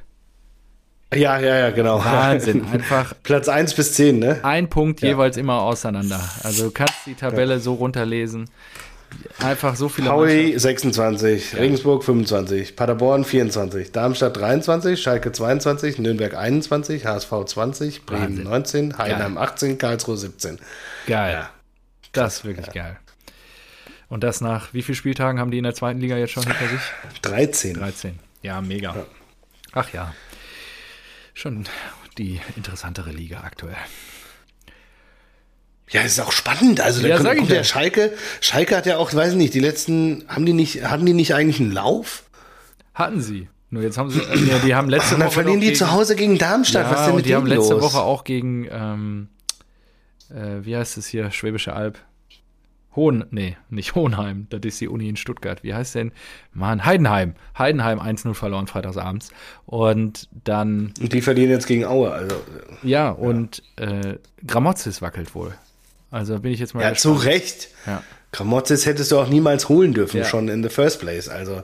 A: Ja, ja, ja, genau.
B: Wahnsinn, einfach
A: Platz 1 bis 10, ne?
B: ein Punkt jeweils immer auseinander. Also du kannst die Tabelle so runterlesen. Einfach so viele
A: Pauli 26, Regensburg 25, Paderborn 24, Darmstadt 23, Schalke 22, Nürnberg 21, HSV 20, Bremen
B: Wahnsinn.
A: 19, Heidenheim 18, Karlsruhe 17.
B: Geil.
A: Ja.
B: Das ist wirklich geil. Und das nach wie vielen Spieltagen haben die in der zweiten Liga jetzt schon hinter sich?
A: 13.
B: 13. Ja, mega. Ach ja. Schon die interessantere Liga aktuell.
A: Ja, es ist auch spannend. Also da
B: Ja,
A: kommt,
B: ich
A: kommt
B: ja.
A: der Schalke. Schalke hat ja auch, weiß ich nicht, die letzten, haben die nicht, hatten die nicht eigentlich einen Lauf?
B: Hatten sie. Nur jetzt haben sie, äh, ja, die haben letzte
A: Und dann
B: Woche.
A: verlieren
B: noch
A: die
B: gegen,
A: zu Hause gegen Darmstadt.
B: Ja,
A: Was ist denn
B: und
A: mit
B: die haben letzte
A: los?
B: Woche auch gegen, ähm, äh, wie heißt es hier, Schwäbische Alb? Hohen, nee, nicht Hohenheim, das ist die Uni in Stuttgart. Wie heißt denn? Mann, Heidenheim. Heidenheim 1-0 verloren freitagsabends. Und dann,
A: Und die verlieren jetzt gegen Aue. Also,
B: ja, und äh, Gramozis wackelt wohl. Also bin ich jetzt mal
A: ja, zu
B: gespannt.
A: Recht.
B: Ja.
A: Gramotzes hättest du auch niemals holen dürfen,
B: Ja.
A: schon in the first place. Also,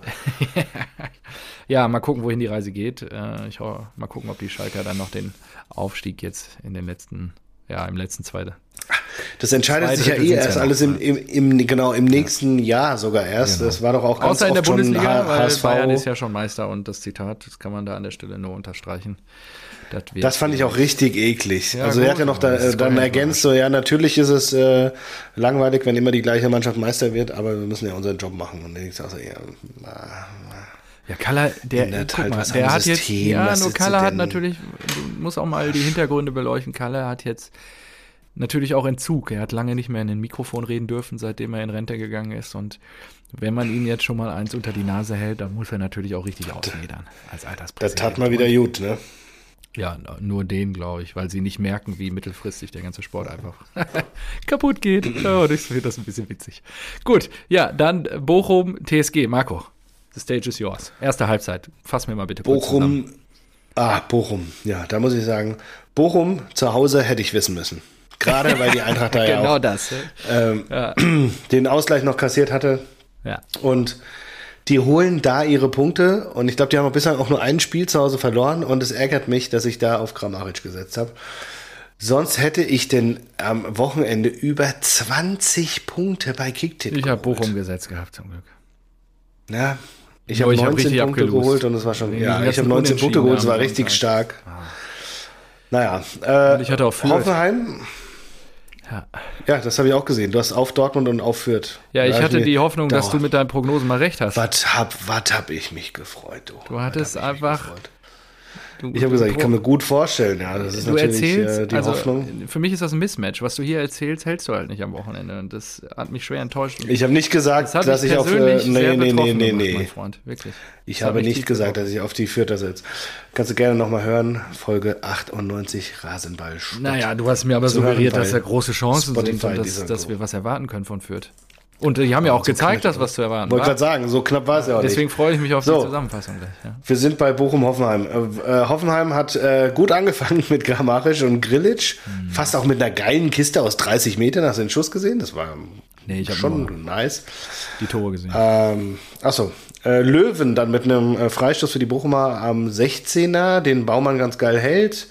B: ja, mal gucken, wohin die Reise geht. Äh, ich hoffe, mal gucken, ob die Schalker dann noch den Aufstieg jetzt in den letzten, ja, im letzten zweiten.
A: das entscheidet sich ja eh erst
B: ja
A: alles im, im, im, genau, im nächsten Jahr sogar erst.
B: Genau.
A: Das war doch auch ganz
B: Außer in der Bundesliga, weil
A: HSV.
B: Bayern ist ja schon Meister und das Zitat, das kann man da an der Stelle nur unterstreichen. Das,
A: Das fand ich auch richtig eklig.
B: Ja,
A: also er
B: gut,
A: hat ja noch da, äh, dann ergänzt, so ja, natürlich ist es äh, langweilig, wenn immer die gleiche Mannschaft Meister wird, aber wir müssen ja unseren Job machen. Und du auch so, ja, ah,
B: Ja, Kaller, der,
A: Ändert halt
B: mal,
A: was
B: der hat jetzt,
A: System,
B: ja,
A: was
B: nur
A: du
B: hat natürlich, du musst auch mal die Hintergründe beleuchten. Kaller hat jetzt natürlich auch Entzug. Er hat lange nicht mehr in ein Mikrofon reden dürfen, seitdem er in Rente gegangen ist. Und wenn man ihm jetzt schon mal eins unter die Nase hält, dann muss er natürlich auch richtig ausledern als
A: das
B: Alterspräsident.
A: tat mal wieder gut, ne?
B: Ja, nur den, glaube ich, weil sie nicht merken, wie mittelfristig der ganze Sport einfach kaputt geht. Oh, ich finde das ein bisschen witzig. Gut, ja, dann Bochum, TSG. Marco, the stage is yours. Erste Halbzeit. Fass mir mal bitte kurz zusammen.
A: Bochum, ah, Bochum, ja, da muss ich sagen, Bochum zu Hause hätte ich wissen müssen. Gerade weil die Eintracht da ja
B: Genau
A: auch
B: das.
A: ähm,
B: Ja.
A: den Ausgleich noch kassiert hatte.
B: Ja.
A: Und die holen da ihre Punkte und ich glaube, die haben bislang auch nur ein Spiel zu Hause verloren und es ärgert mich, dass ich da auf Kramaric gesetzt habe. Sonst hätte ich denn am Wochenende über 20 Punkte bei Kicktipp
B: Ich habe. Bochum gesetzt gehabt, zum Glück.
A: Ja, ich habe
B: ich hab
A: 19
B: richtig
A: Punkte geholt und es war schon. Ja, ich habe
B: ganzen
A: 19 Punkte geholt, es war richtig
B: Sonntag.
A: stark. Naja, äh,
B: Und ich hatte auch Fürth.
A: Hoffenheim.
B: Ja.
A: Ja, das habe ich auch gesehen. Du hast auf Dortmund und auf Fürth.
B: Ja, ich
A: hab
B: hatte die Hoffnung, dass du mit deinen Prognosen mal recht hast.
A: Was hab, was hab ich mich gefreut, du.
B: Du hattest
A: hab
B: einfach-
A: gefreut.
B: Du,
A: Ich habe gesagt, ich kann mir gut vorstellen, ja. Das ist
B: du
A: natürlich
B: erzählst,
A: äh, die
B: also
A: Hoffnung.
B: für mich ist das ein Mismatch. Was du hier erzählst, hältst du halt nicht am Wochenende. Und das hat mich schwer enttäuscht.
A: Ich habe nicht gesagt,
B: das
A: dass ich auf. Äh, nee, nee, nee, nee, nee.
B: mein Freund. Wirklich.
A: Ich
B: Das
A: habe nicht gesagt,
B: betroffen.
A: dass ich auf die Vierter setze. Kannst du gerne nochmal hören. Folge 98 Rasenball. Sport.
B: Naja, du hast mir aber
A: Zu
B: suggeriert, dass da große Chancen
A: Spotify,
B: sind und dass, dass wir was erwarten können von Fürth. Und die haben ja auch gezeigt, dass was zu erwarten
A: Wollte
B: war.
A: gerade sagen, so knapp war es ja auch
B: Deswegen
A: nicht.
B: freue ich mich auf
A: So.
B: die Zusammenfassung gleich. Ja.
A: Wir sind bei Bochum-Hoffenheim. Äh, äh, Hoffenheim hat äh, gut angefangen mit Grammarisch und Grillitsch.
B: Mhm.
A: Fast auch mit einer geilen Kiste aus 30 Metern. Hast du den Schuss gesehen? Das war
B: Nee,
A: schon nice.
B: die Tore gesehen.
A: Ähm, achso, äh, Löwen dann mit einem äh, Freistoß für die Bochumer am 16er, den Baumann ganz geil hält.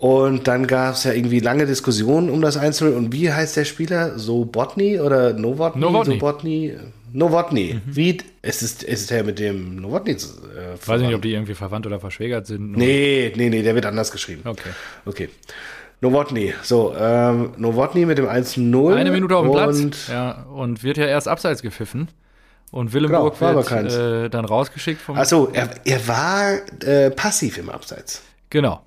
A: Und dann gab es ja irgendwie lange Diskussionen um das Einzel. Und wie heißt der Spieler? Sobotny oder Novotny?
B: Novotny.
A: Sobotny. Novotny. Wie? Es ist, es ist der mit dem Novotny. Äh,
B: Weiß ich
A: verwandt.
B: nicht, ob die irgendwie verwandt oder verschwägert sind.
A: Nee, nee, nee, der wird anders geschrieben.
B: Okay.
A: Okay. Novotny. So, ähm, Novotny mit dem 1-0.
B: Eine Minute auf dem Platz. Ja, und wird ja erst abseits gepfiffen. Und Willenburg
A: Genau,
B: wird äh, dann rausgeschickt vom.
A: Achso, er, er war äh, passiv im Abseits.
B: Genau,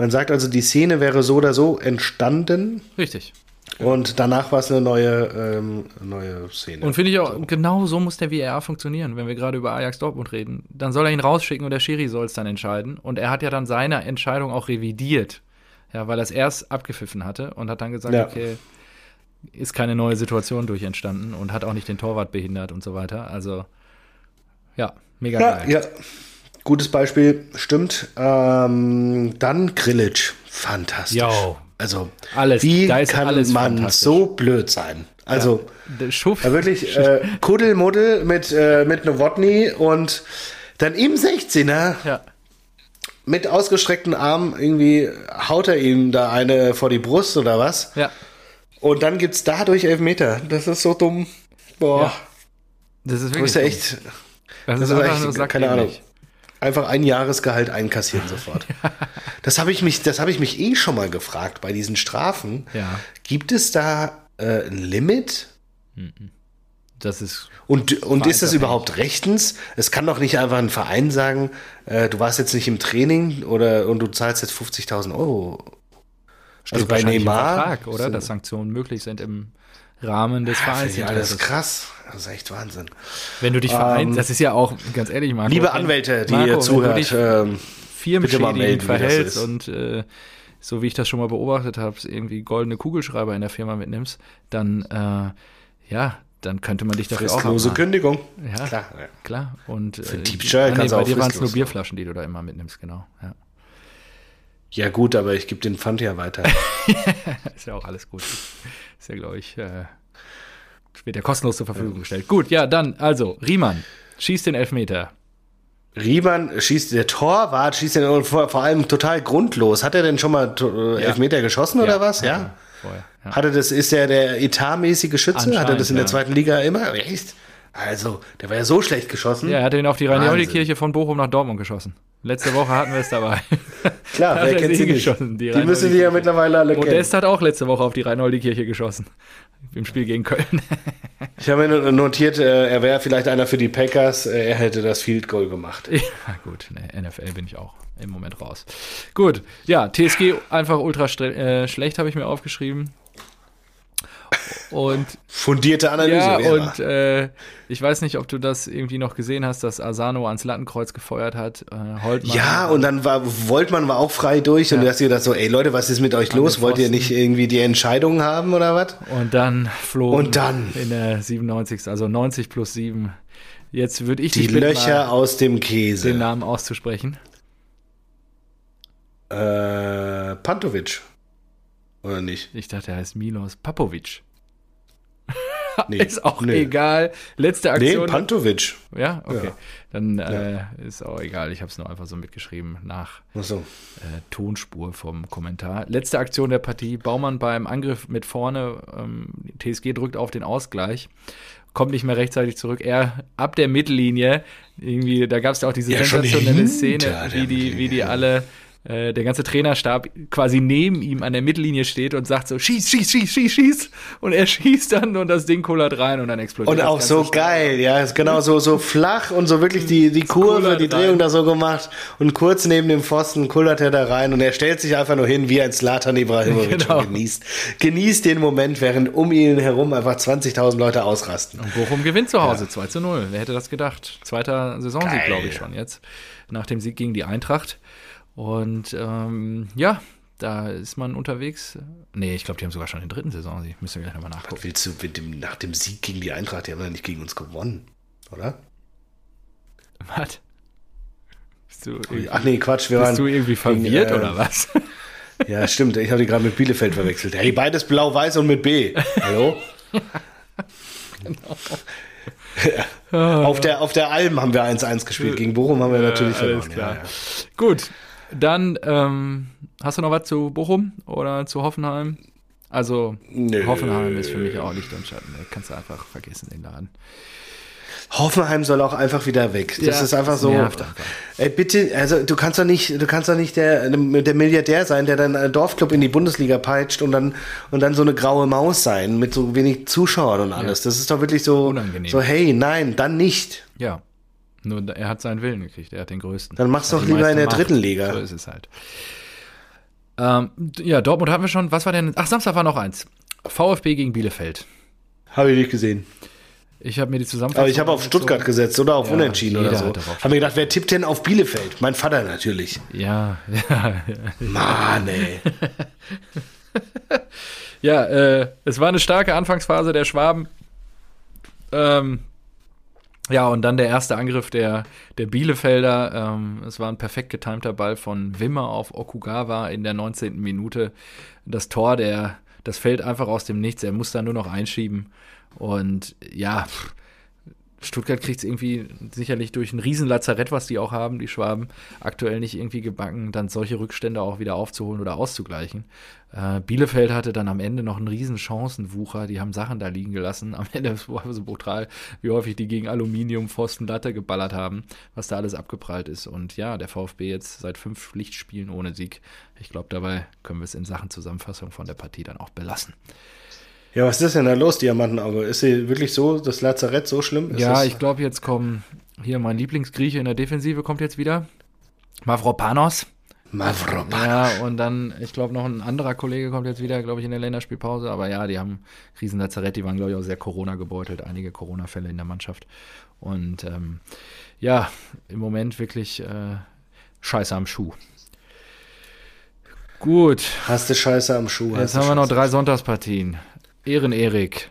A: Man sagt also, die Szene wäre so oder so entstanden
B: richtig.
A: und danach war es eine neue, ähm, neue Szene.
B: Und finde ich auch, genau so muss der VAR funktionieren, wenn wir gerade über Ajax Dortmund reden. Dann soll er ihn rausschicken und der Schiri soll es dann entscheiden. Und er hat ja dann seine Entscheidung auch revidiert. Ja, weil er es erst abgepfiffen hatte und hat dann gesagt,
A: Ja.
B: okay, ist keine neue Situation durch entstanden und hat auch nicht den Torwart behindert und so weiter. Also, ja, mega
A: ja,
B: geil.
A: ja, gutes Beispiel, stimmt. Ähm, dann Grillitsch, fantastisch.
B: Jo.
A: Also,
B: Alles,
A: wie
B: ist
A: kann man so blöd sein? Also,
B: Der Schuff.
A: ja, wirklich äh, Kuddelmuddel mit, äh, mit Nowotny und dann im 16er
B: Ja.
A: mit ausgestreckten Armen irgendwie haut er ihm da eine vor die Brust oder was?
B: ja.
A: Und dann gibt's dadurch Elfmeter. Das ist so dumm. Boah.
B: Ja. Das ist wirklich.
A: bist ja
B: dumm.
A: echt
B: Das,
A: das
B: ist
A: ist
B: einfach
A: echt-
B: nur
A: keine Ahnung. Einfach ein Jahresgehalt einkassieren sofort. Das habe ich mich, das habe ich mich eh schon mal gefragt bei diesen Strafen.
B: Ja.
A: Gibt es da äh, ein Limit?
B: Das ist.
A: Und, und ist das überhaupt rechtens? Es kann doch nicht einfach ein Verein sagen, äh, du warst jetzt nicht im Training oder und du zahlst jetzt 50.000 Euro. Also bei
B: wahrscheinlich im
A: Neymar.
B: Vertrag, oder? Dass Sanktionen möglich sind im Rahmen des Vereins.
A: Ja, das ist krass. Das ist echt Wahnsinn.
B: Wenn du dich
A: Ähm,
B: das ist ja auch, ganz ehrlich, Marco.
A: Liebe Anwälte, die
B: Marco,
A: ihr zuhört,
B: du dich
A: ähm,
B: firmenschädigend verhältst und äh, so wie ich das schon mal beobachtet habe, irgendwie goldene Kugelschreiber in der Firma mitnimmst, dann, äh, ja, dann könnte man dich dafür auch
A: fristlose. Kündigung.
B: Ja,
A: Klar. Ja.
B: klar. Und äh,
A: Diebstahl
B: ah,
A: kannst du
B: bei
A: auch
B: dir waren es nur Bierflaschen, die du da immer mitnimmst, genau. Ja.
A: Ja gut, aber ich gebe den Pfand ja weiter.
B: Ist ja auch alles gut. Ist ja, glaube ich, äh, wird ja kostenlos zur Verfügung gestellt. Gut, ja, dann, also, Riemann schießt den Elfmeter.
A: Riemann schießt, der Torwart schießt den vor, vor allem total grundlos. Hat er denn schon mal äh,
B: Ja.
A: Elfmeter geschossen oder was?
B: hat
A: Ja.
B: er Vorher, ja.
A: Hatte das, ist er der etatmäßige Schütze? Hat er das in der
B: ja.
A: zweiten Liga immer? Echt? Also, der war ja so schlecht geschossen.
B: Ja, er hat ihn auf die
A: Wahnsinn.
B: Rhein-Kirche von Bochum nach Dortmund geschossen. Letzte Woche hatten wir es dabei.
A: Klar,
B: Da
A: wer
B: er
A: kennt sie
B: sie
A: nicht?
B: geschossen, die
A: die müssen die ja mittlerweile alle kennen.
B: Modest hat auch letzte Woche auf die Rhein-Kirche geschossen. Im Spiel gegen Köln.
A: Ich habe mir notiert, äh, er wäre vielleicht einer für die Packers. Äh, Er hätte das Field Goal gemacht.
B: ja, gut, ne, NFL bin ich auch im Moment raus. Gut, ja, TSG einfach ultra äh, schlecht, habe ich mir aufgeschrieben. Und
A: Fundierte Analyse.
B: Ja, und äh, ich weiß nicht, ob du das irgendwie noch gesehen hast, dass Asano ans Lattenkreuz gefeuert hat. Äh, Holtmann,
A: ja, und dann war Woltmann war auch frei durch und
B: Ja.
A: du hast dir gedacht so, ey Leute, was ist mit euch los?
B: den
A: Wollt ihr nicht irgendwie die Entscheidung haben oder was?
B: Und dann flogen
A: Und dann?
B: in der 97. Also 90 plus 7. Jetzt würde ich
A: Die
B: dich bitten,
A: Löcher aus dem
B: den
A: Käse.
B: Namen auszusprechen.
A: Äh, Pantovic. Oder nicht?
B: Ich dachte, er heißt Milos Papovic.
A: Nee,
B: ist auch
A: nee.
B: egal. Letzte
A: Nee,
B: Aktion.
A: Pantovic.
B: ja, okay.
A: Ja.
B: Dann äh, ist auch egal. Ich habe es nur einfach so mitgeschrieben nach
A: Achso.
B: äh, Tonspur vom Kommentar. Letzte Aktion der Partie. Baumann beim Angriff mit vorne. Ähm, TSG drückt auf den Ausgleich. Kommt nicht mehr rechtzeitig zurück. Er ab der Mittellinie. Irgendwie, da gab es ja auch diese
A: Ja,
B: sensationelle Szene, wie die, wie die alle, äh, der ganze Trainerstab quasi neben ihm an der Mittellinie steht und sagt so: Schieß, schieß, schieß, schieß, schieß. Und er schießt dann und das Ding kullert rein und dann explodiert
A: Und auch so
B: Stadion.
A: geil, ja, ist genau so, so flach und so wirklich die, die Kurve, die Drehung
B: rein.
A: da so gemacht und kurz neben dem Pfosten kullert er da rein und er stellt sich einfach nur hin wie ein Slatan Ibrahimovic
B: Genau.
A: und genießt, genießt den Moment, während um ihn herum einfach 20.000 Leute ausrasten.
B: Und Bochum gewinnt zu Hause 2 zu 0. Wer hätte das gedacht? Zweiter Saisonsieg, glaube ich schon jetzt. Nach dem Sieg gegen die Eintracht. Und ähm, ja, da ist man unterwegs. Nee, ich glaube, die haben sogar schon den dritten Saisonsieg. Müssen wir gleich nochmal nachgucken.
A: Willst du mit dem, nach dem Sieg gegen die Eintracht, die haben ja nicht gegen uns gewonnen, oder?
B: Was? Bist du,
A: Ach nee, Quatsch, wir waren.
B: bist du irgendwie verwirrt
A: gegen, äh,
B: oder was?
A: Ja, stimmt, ich habe die gerade mit Bielefeld verwechselt. Hey, beides blau-weiß und mit B. Hallo? auf, der, auf der Alm haben wir 1-1 gespielt. Gegen Bochum haben wir natürlich
B: Äh, alles
A: verloren.
B: klar.
A: Ja, ja.
B: Gut, dann ähm, hast du noch was zu Bochum oder zu Hoffenheim? Also
A: Nö.
B: Hoffenheim ist für mich auch Licht und Schatten. Da kannst du einfach vergessen den Laden.
A: Hoffenheim soll auch einfach wieder weg. Das
B: Ja,
A: ist einfach so.
B: nervt einfach.
A: Ey, bitte, also du kannst doch nicht, du kannst doch nicht der, der Milliardär sein, der dann einen Dorfclub in die Bundesliga peitscht und dann und dann so eine graue Maus sein mit so wenig Zuschauern und alles. Das ist doch wirklich so,
B: Unangenehm.
A: so hey, nein, dann nicht.
B: Ja. Nur er hat seinen Willen gekriegt, er hat den größten.
A: Dann mach's doch lieber in der
B: Macht.
A: dritten Liga.
B: So ist es halt. Ähm, ja, Dortmund hatten wir schon. Was war denn? Ach, Samstag war noch eins. VfB gegen Bielefeld.
A: Habe ich nicht gesehen.
B: Ich habe mir die Zusammenfassung.
A: Aber ich habe auf Stuttgart gesetzt oder auf
B: Ja,
A: Unentschieden oder so. Habe mir gedacht, wer tippt denn auf Bielefeld? Mein Vater natürlich.
B: Ja, ja,
A: Mann, ey.
B: ja. Äh, es war eine starke Anfangsphase der Schwaben. Ähm, ja, und dann der erste Angriff der, der Bielefelder. Ähm, es war ein perfekt getimter Ball von Wimmer auf Okugawa in der 19. Minute. Das Tor, der, das fällt einfach aus dem Nichts. Er muss da nur noch einschieben. Und ja, pff, Stuttgart kriegt es irgendwie sicherlich durch ein Riesenlazarett, was die auch haben, die Schwaben, aktuell nicht irgendwie gebacken, dann solche Rückstände auch wieder aufzuholen oder auszugleichen. Äh, Bielefeld hatte dann am Ende noch einen riesen Chancenwucher, die haben Sachen da liegen gelassen. Am Ende war es so brutal, wie häufig die gegen Aluminium, Pfosten, Latte geballert haben, was da alles abgeprallt ist. Und ja, der VfB jetzt seit fünf Pflichtspielen ohne Sieg. Ich glaube, dabei können wir es in Sachen Zusammenfassung von der Partie dann auch belassen.
A: Ja, was ist denn da los, Diamantenauge? Ist sie wirklich so, das Lazarett so schlimm? Ist
B: Ja, ich glaube, jetzt kommen hier mein Lieblingsgrieche in der Defensive kommt jetzt wieder. Mavropanos.
A: Mavropanos.
B: Ja, und dann, ich glaube, noch ein anderer Kollege kommt jetzt wieder, glaube ich, in der Länderspielpause. Aber ja, die haben riesen Lazarett, die waren, glaube ich, auch sehr Corona gebeutelt, einige Corona-Fälle in der Mannschaft. Und ähm, ja, im Moment wirklich äh, scheiße am Schuh. Gut,
A: Hast du Scheiße am Schuh?
B: jetzt haben wir noch drei Sonntagspartien. Ehren-Erik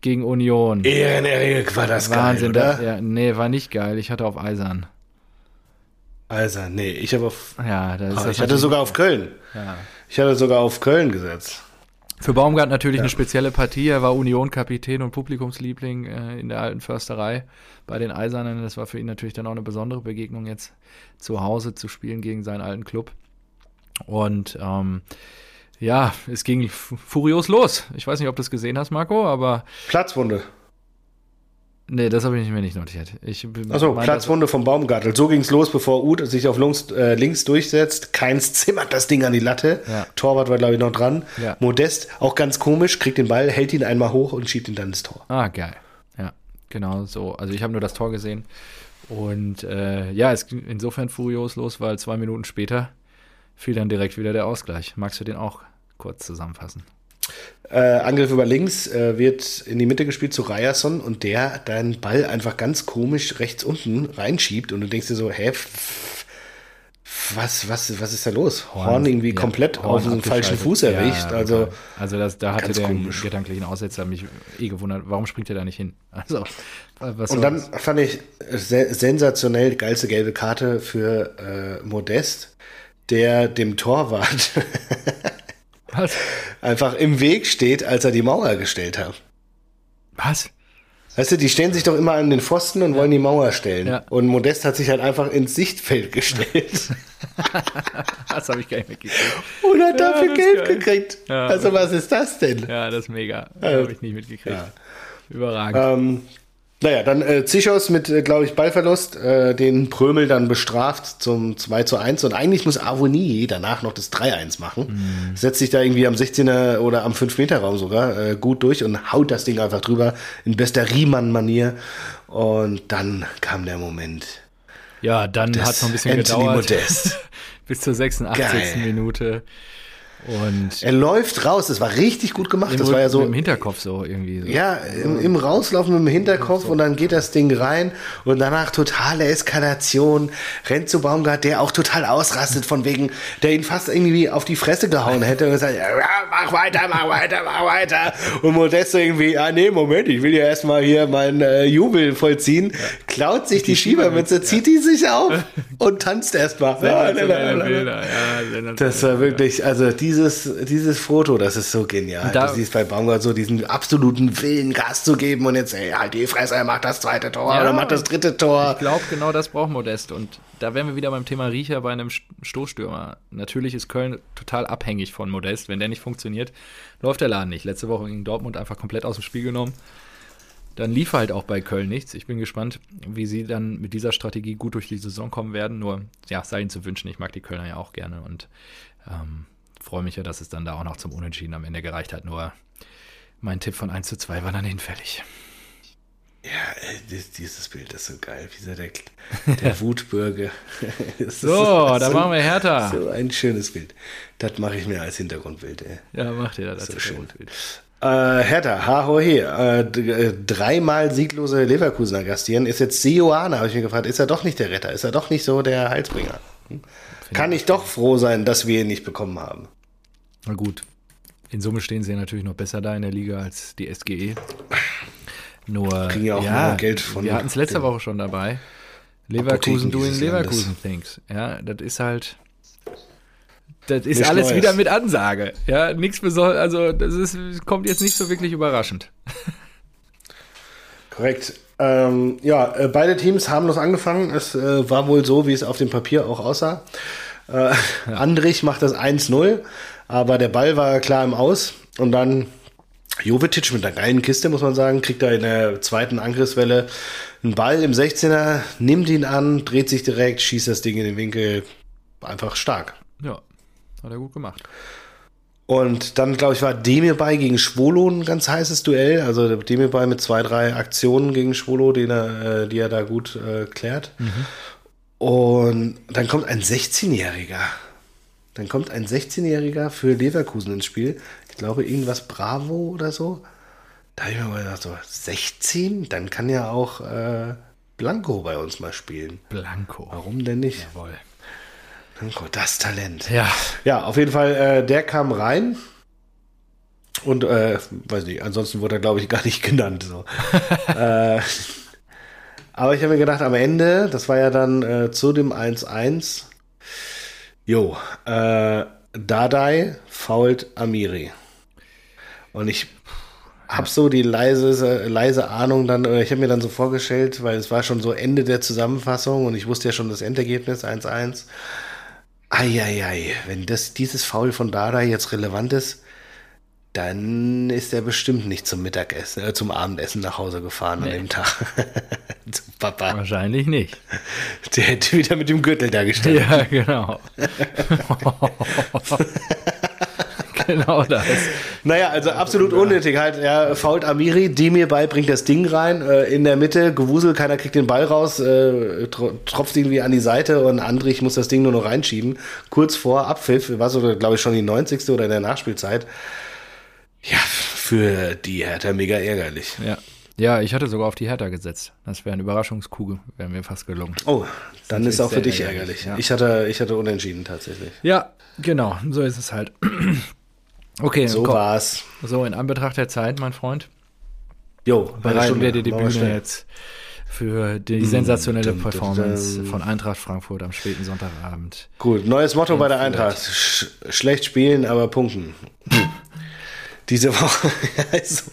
B: gegen Union.
A: Ehren-Erik war das
B: Wahnsinn,
A: geil,
B: da,
A: oder?
B: ja, nee, war nicht geil. Ich hatte auf Eisern.
A: Also, nee, ich habe auf,
B: Ja, da ist
A: Ah,
B: das
A: ich hatte sogar auf Köln.
B: ja.
A: Ich hatte sogar auf Köln gesetzt.
B: Für Baumgart natürlich eine spezielle Partie. Er war Union-Kapitän und Publikumsliebling äh, in der alten Försterei bei den Eisernen. Das war für ihn natürlich dann auch eine besondere Begegnung, jetzt zu Hause zu spielen gegen seinen alten Club. Und ähm, ja, es ging furios los. Ich weiß nicht, ob du es gesehen hast, Marco, aber
A: Platzwunde.
B: nee, das habe ich mir nicht notiert. Ich
A: Achso, Platzwunde vom Baumgartel. So ging's los, bevor Uth sich auf links, äh, links durchsetzt. Keins zimmert das Ding an die Latte.
B: Ja.
A: Torwart war, glaube ich, noch dran.
B: Ja.
A: Modest, auch ganz komisch, kriegt den Ball, hält ihn einmal hoch und schiebt ihn dann ins Tor.
B: Ah, geil. Ja, genau so. Also ich habe nur das Tor gesehen. Und äh, ja, es ging insofern furios los, weil zwei Minuten später fiel dann direkt wieder der Ausgleich. Magst du den auch kurz zusammenfassen?
A: Äh, Angriff über links äh, wird in die Mitte gespielt zu Ryerson und der deinen Ball einfach ganz komisch rechts unten reinschiebt und du denkst dir so, hä, was, was, was ist da los? Horn, irgendwie
B: ja,
A: komplett
B: Horn
A: auf den falschen. Fuß erwischt.
B: Ja,
A: also
B: total. also das, da hatte der
A: komisch.
B: gedanklichen Aussetzer mich eh gewundert, warum springt er da nicht hin? Also, was
A: Und
B: soll
A: dann fand ich se sensationell die geilste gelbe Karte für äh, Modest, der dem Torwart
B: Was?
A: einfach im Weg steht, als er die Mauer gestellt hat.
B: Was?
A: Weißt du, die stellen sich doch immer an den Pfosten und wollen die Mauer stellen.
B: Ja.
A: Und Modest hat sich halt einfach ins Sichtfeld gestellt
B: Das habe ich gar nicht mitgekriegt.
A: und hat
B: Ja,
A: dafür Geld
B: geil.
A: gekriegt.
B: Ja.
A: Also was ist das denn?
B: Ja, das ist mega.
A: Ja.
B: habe ich nicht mitgekriegt. Überragend.
A: Ähm, naja, dann äh, Zichos mit, äh, glaube ich, Ballverlust, äh, den Prömel dann bestraft zum 2 zu 1 und eigentlich muss Avonie danach noch das 3-1 machen. Setzt sich da irgendwie am 16er oder am 5-Meter-Raum sogar äh, gut durch und haut das Ding einfach drüber in bester Riemann-Manier. Und dann kam der Moment.
B: ja, dann hat es noch ein bisschen
A: Anthony
B: gedauert.
A: Modest.
B: Bis zur 86.
A: Geil.
B: Minute. Und
A: Er läuft raus, das war richtig gut gemacht. Das
B: im,
A: war ja so
B: im Hinterkopf so irgendwie. So.
A: Ja, im, im Rauslaufen mit dem Hinterkopf und dann geht das Ding rein und danach totale Eskalation, rennt zu Baumgart, der auch total ausrastet von wegen, der ihn fast irgendwie auf die Fresse gehauen hätte und gesagt, ja, mach weiter, mach weiter, mach weiter. Und Modesto irgendwie, ah nee, Moment, ich will ja erstmal hier meinen äh, Jubel vollziehen, klaut sich die, Schiebermütze, zieht die sich auf und tanzt erstmal.
B: Ja.
A: Das war wirklich, also dieses, dieses Foto, das ist so genial.
B: Da-
A: du siehst bei Baumgart so diesen absoluten Willen, Gas zu geben und jetzt, ey, halt die Fresse, er macht das zweite Tor
B: Ja.
A: oder macht das dritte Tor.
B: Ich glaube, genau das braucht Modest. Und da wären wir wieder beim Thema Riecher bei einem St- Stoßstürmer. Natürlich ist Köln total abhängig von Modest. Wenn der nicht funktioniert, läuft der Laden nicht. Letzte Woche gegen Dortmund einfach komplett aus dem Spiel genommen. Dann lief halt auch bei Köln nichts. Ich bin gespannt, wie sie dann mit dieser Strategie gut durch die Saison kommen werden. Nur, ja, sei ihnen zu wünschen. Ich mag die Kölner ja auch gerne und ähm, freue mich ja, dass es dann da auch noch zum Unentschieden am Ende gereicht hat. Nur mein Tipp von 1 zu 2 war dann hinfällig.
A: Ja, dieses Bild ist so geil. Wie so der, der Wutbürger.
B: So, da machen wir Hertha.
A: So ein schönes Bild. Das mache ich mir als Hintergrundbild, ey.
B: Ja, macht ihr das.
A: So schön. Äh, Hertha, ha ho he, äh, äh, dreimal sieglose Leverkusener gastieren. Ist jetzt Sioane, habe ich mich gefragt, ist er doch nicht der Retter? Ist er doch nicht so der Heilsbringer? Hm? Kann ich doch froh sein, dass wir ihn nicht bekommen haben.
B: Na gut. In Summe stehen sie natürlich noch besser da in der Liga als die SGE. Nur,
A: Kriegen ja auch mehr Geld von
B: Wir hatten es letzte Woche schon dabei. Leverkusen doing Leverkusen things. Ja, das ist halt. Das ist alles
A: Neues.
B: wieder mit Ansage. Ja, nichts besonders. Also, das ist, kommt jetzt nicht so wirklich überraschend.
A: Korrekt. Ähm, ja, äh, beide Teams haben los angefangen. Es äh, war wohl so, wie es auf dem Papier auch aussah. Äh, Andrich macht das 1-0, aber der Ball war klar im Aus. Und dann Jovetic mit einer geilen Kiste, muss man sagen, kriegt er in der zweiten Angriffswelle einen Ball im 16er, nimmt ihn an, dreht sich direkt, schießt das Ding in den Winkel. Einfach stark.
B: Ja, hat er gut gemacht.
A: Und dann, glaube ich, war Demirbay gegen Schwolo ein ganz heißes Duell. Also Demirbay mit zwei, drei Aktionen gegen Schwolo, den er, äh, die er da gut äh, klärt. Und dann kommt ein 16-Jähriger. Dann kommt ein 16-Jähriger für Leverkusen ins Spiel. Ich glaube, irgendwas Bravo oder so. Da habe ich mir mal gedacht, so 16? Dann kann ja auch äh, Blanco bei uns mal spielen.
B: Blanco.
A: Warum denn nicht?
B: Jawohl.
A: Blanco, das Talent.
B: Ja,
A: Ja, auf jeden Fall, äh, der kam rein. Und, äh, weiß nicht, ansonsten wurde er, glaube ich, gar nicht genannt. So. äh, aber ich habe mir gedacht, am Ende, das war ja dann äh, zu dem 1-1, jo, äh, Dadai fault Amiri. Und ich habe so die leise, leise Ahnung dann, oder ich habe mir dann so vorgestellt, weil es war schon so Ende der Zusammenfassung und ich wusste ja schon das Endergebnis 1-1. Eieiei, wenn das, dieses Foul von Dada jetzt relevant ist, dann ist er bestimmt nicht zum Mittagessen, äh, zum Abendessen nach Hause gefahren an dem Tag. zum Papa.
B: wahrscheinlich nicht.
A: Der hätte wieder mit dem Gürtel da gestanden.
B: Ja, genau. genau das.
A: Naja, also absolut unnötig. Halt, er fault Amiri, Demir bei, bringt das Ding rein, äh, in der Mitte, Gewusel, keiner kriegt den Ball raus, äh, tro tropft irgendwie an die Seite und Andrich muss das Ding nur noch reinschieben. Kurz vor Abpfiff, war so, glaube ich, schon die 90. oder in der Nachspielzeit. Ja, für die Hertha mega ärgerlich.
B: Ja. Ja, ich hatte sogar auf die Hertha gesetzt. Das wäre eine Überraschungskugel, wäre mir fast gelungen.
A: Oh, dann ist auch für dich
B: ärgerlich,
A: ärgerlich.
B: ja.
A: Ich, hatte, ich hatte unentschieden tatsächlich.
B: Ja, genau, so ist es halt. Okay,
A: So
B: komm.
A: war's.
B: so in Anbetracht der Zeit, mein Freund,
A: Jo,
B: bereiten wir dir die Bühne
A: schnell.
B: jetzt für die sensationelle
A: dum, dum,
B: Performance
A: dum.
B: von Eintracht Frankfurt am späten Sonntagabend.
A: Gut, neues Motto bei der. Eintracht. Sch schlecht spielen, aber punkten. Diese Woche, also,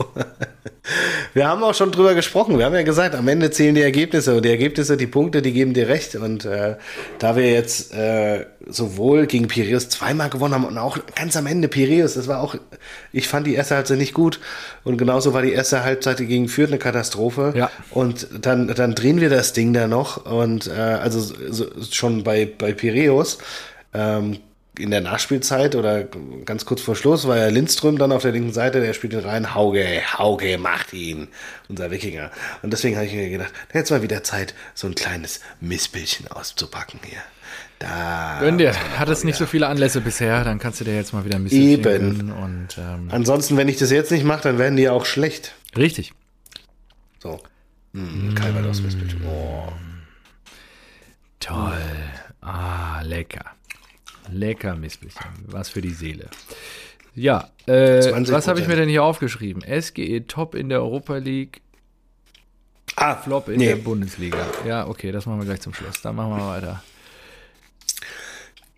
A: Wir haben auch schon drüber gesprochen. Wir haben ja gesagt, am Ende zählen die Ergebnisse und die Ergebnisse, die Punkte, die geben dir recht. Und äh, da wir jetzt äh, sowohl gegen Piraeus zweimal gewonnen haben und auch ganz am Ende Piraeus, das war auch, ich fand die erste Halbzeit nicht gut und genauso war die erste Halbzeit gegen Fürth eine Katastrophe.
B: Ja.
A: Und dann, dann drehen wir das Ding da noch und äh, also so, schon bei bei Piraeus. Ähm, in der Nachspielzeit oder ganz kurz vor Schluss war ja Lindström dann auf der linken Seite, der spielt rein, Hauge, Hauge macht ihn, unser Wikinger. Und deswegen habe ich mir gedacht, jetzt mal wieder Zeit, so ein kleines Missbildchen auszupacken hier. Da
B: Gönn dir, hat es nicht so viele Anlässe bisher, dann kannst du dir jetzt mal wieder ein bisschen
A: Eben.
B: Und, ähm,
A: Ansonsten, wenn ich das jetzt nicht mache, dann werden die auch schlecht.
B: richtig.
A: So. Hm, Calvados Missbildchen. Oh.
B: Toll. Ah, lecker. Lecker Missbildchen. Was für die Seele. Ja, äh,
A: 20%.
B: was habe ich mir denn hier aufgeschrieben? SGE Top in der Europa League,
A: Ah,
B: Flop in
A: nee.
B: der Bundesliga. Ja, okay, das machen wir gleich zum Schluss. Dann machen wir weiter.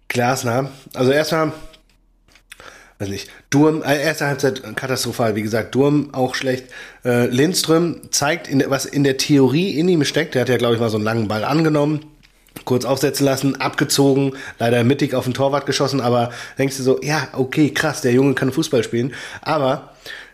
A: Glasner. Also erstmal, weiß nicht, Durm, äh, erste Halbzeit katastrophal, wie gesagt, Durm auch schlecht. Äh, Lindström zeigt, in, was in der Theorie in ihm steckt. Der hat ja, glaube ich, mal so einen langen Ball angenommen, kurz aufsetzen lassen, abgezogen, leider mittig auf den Torwart geschossen, aber denkst du so, ja, okay, krass, der Junge kann Fußball spielen, aber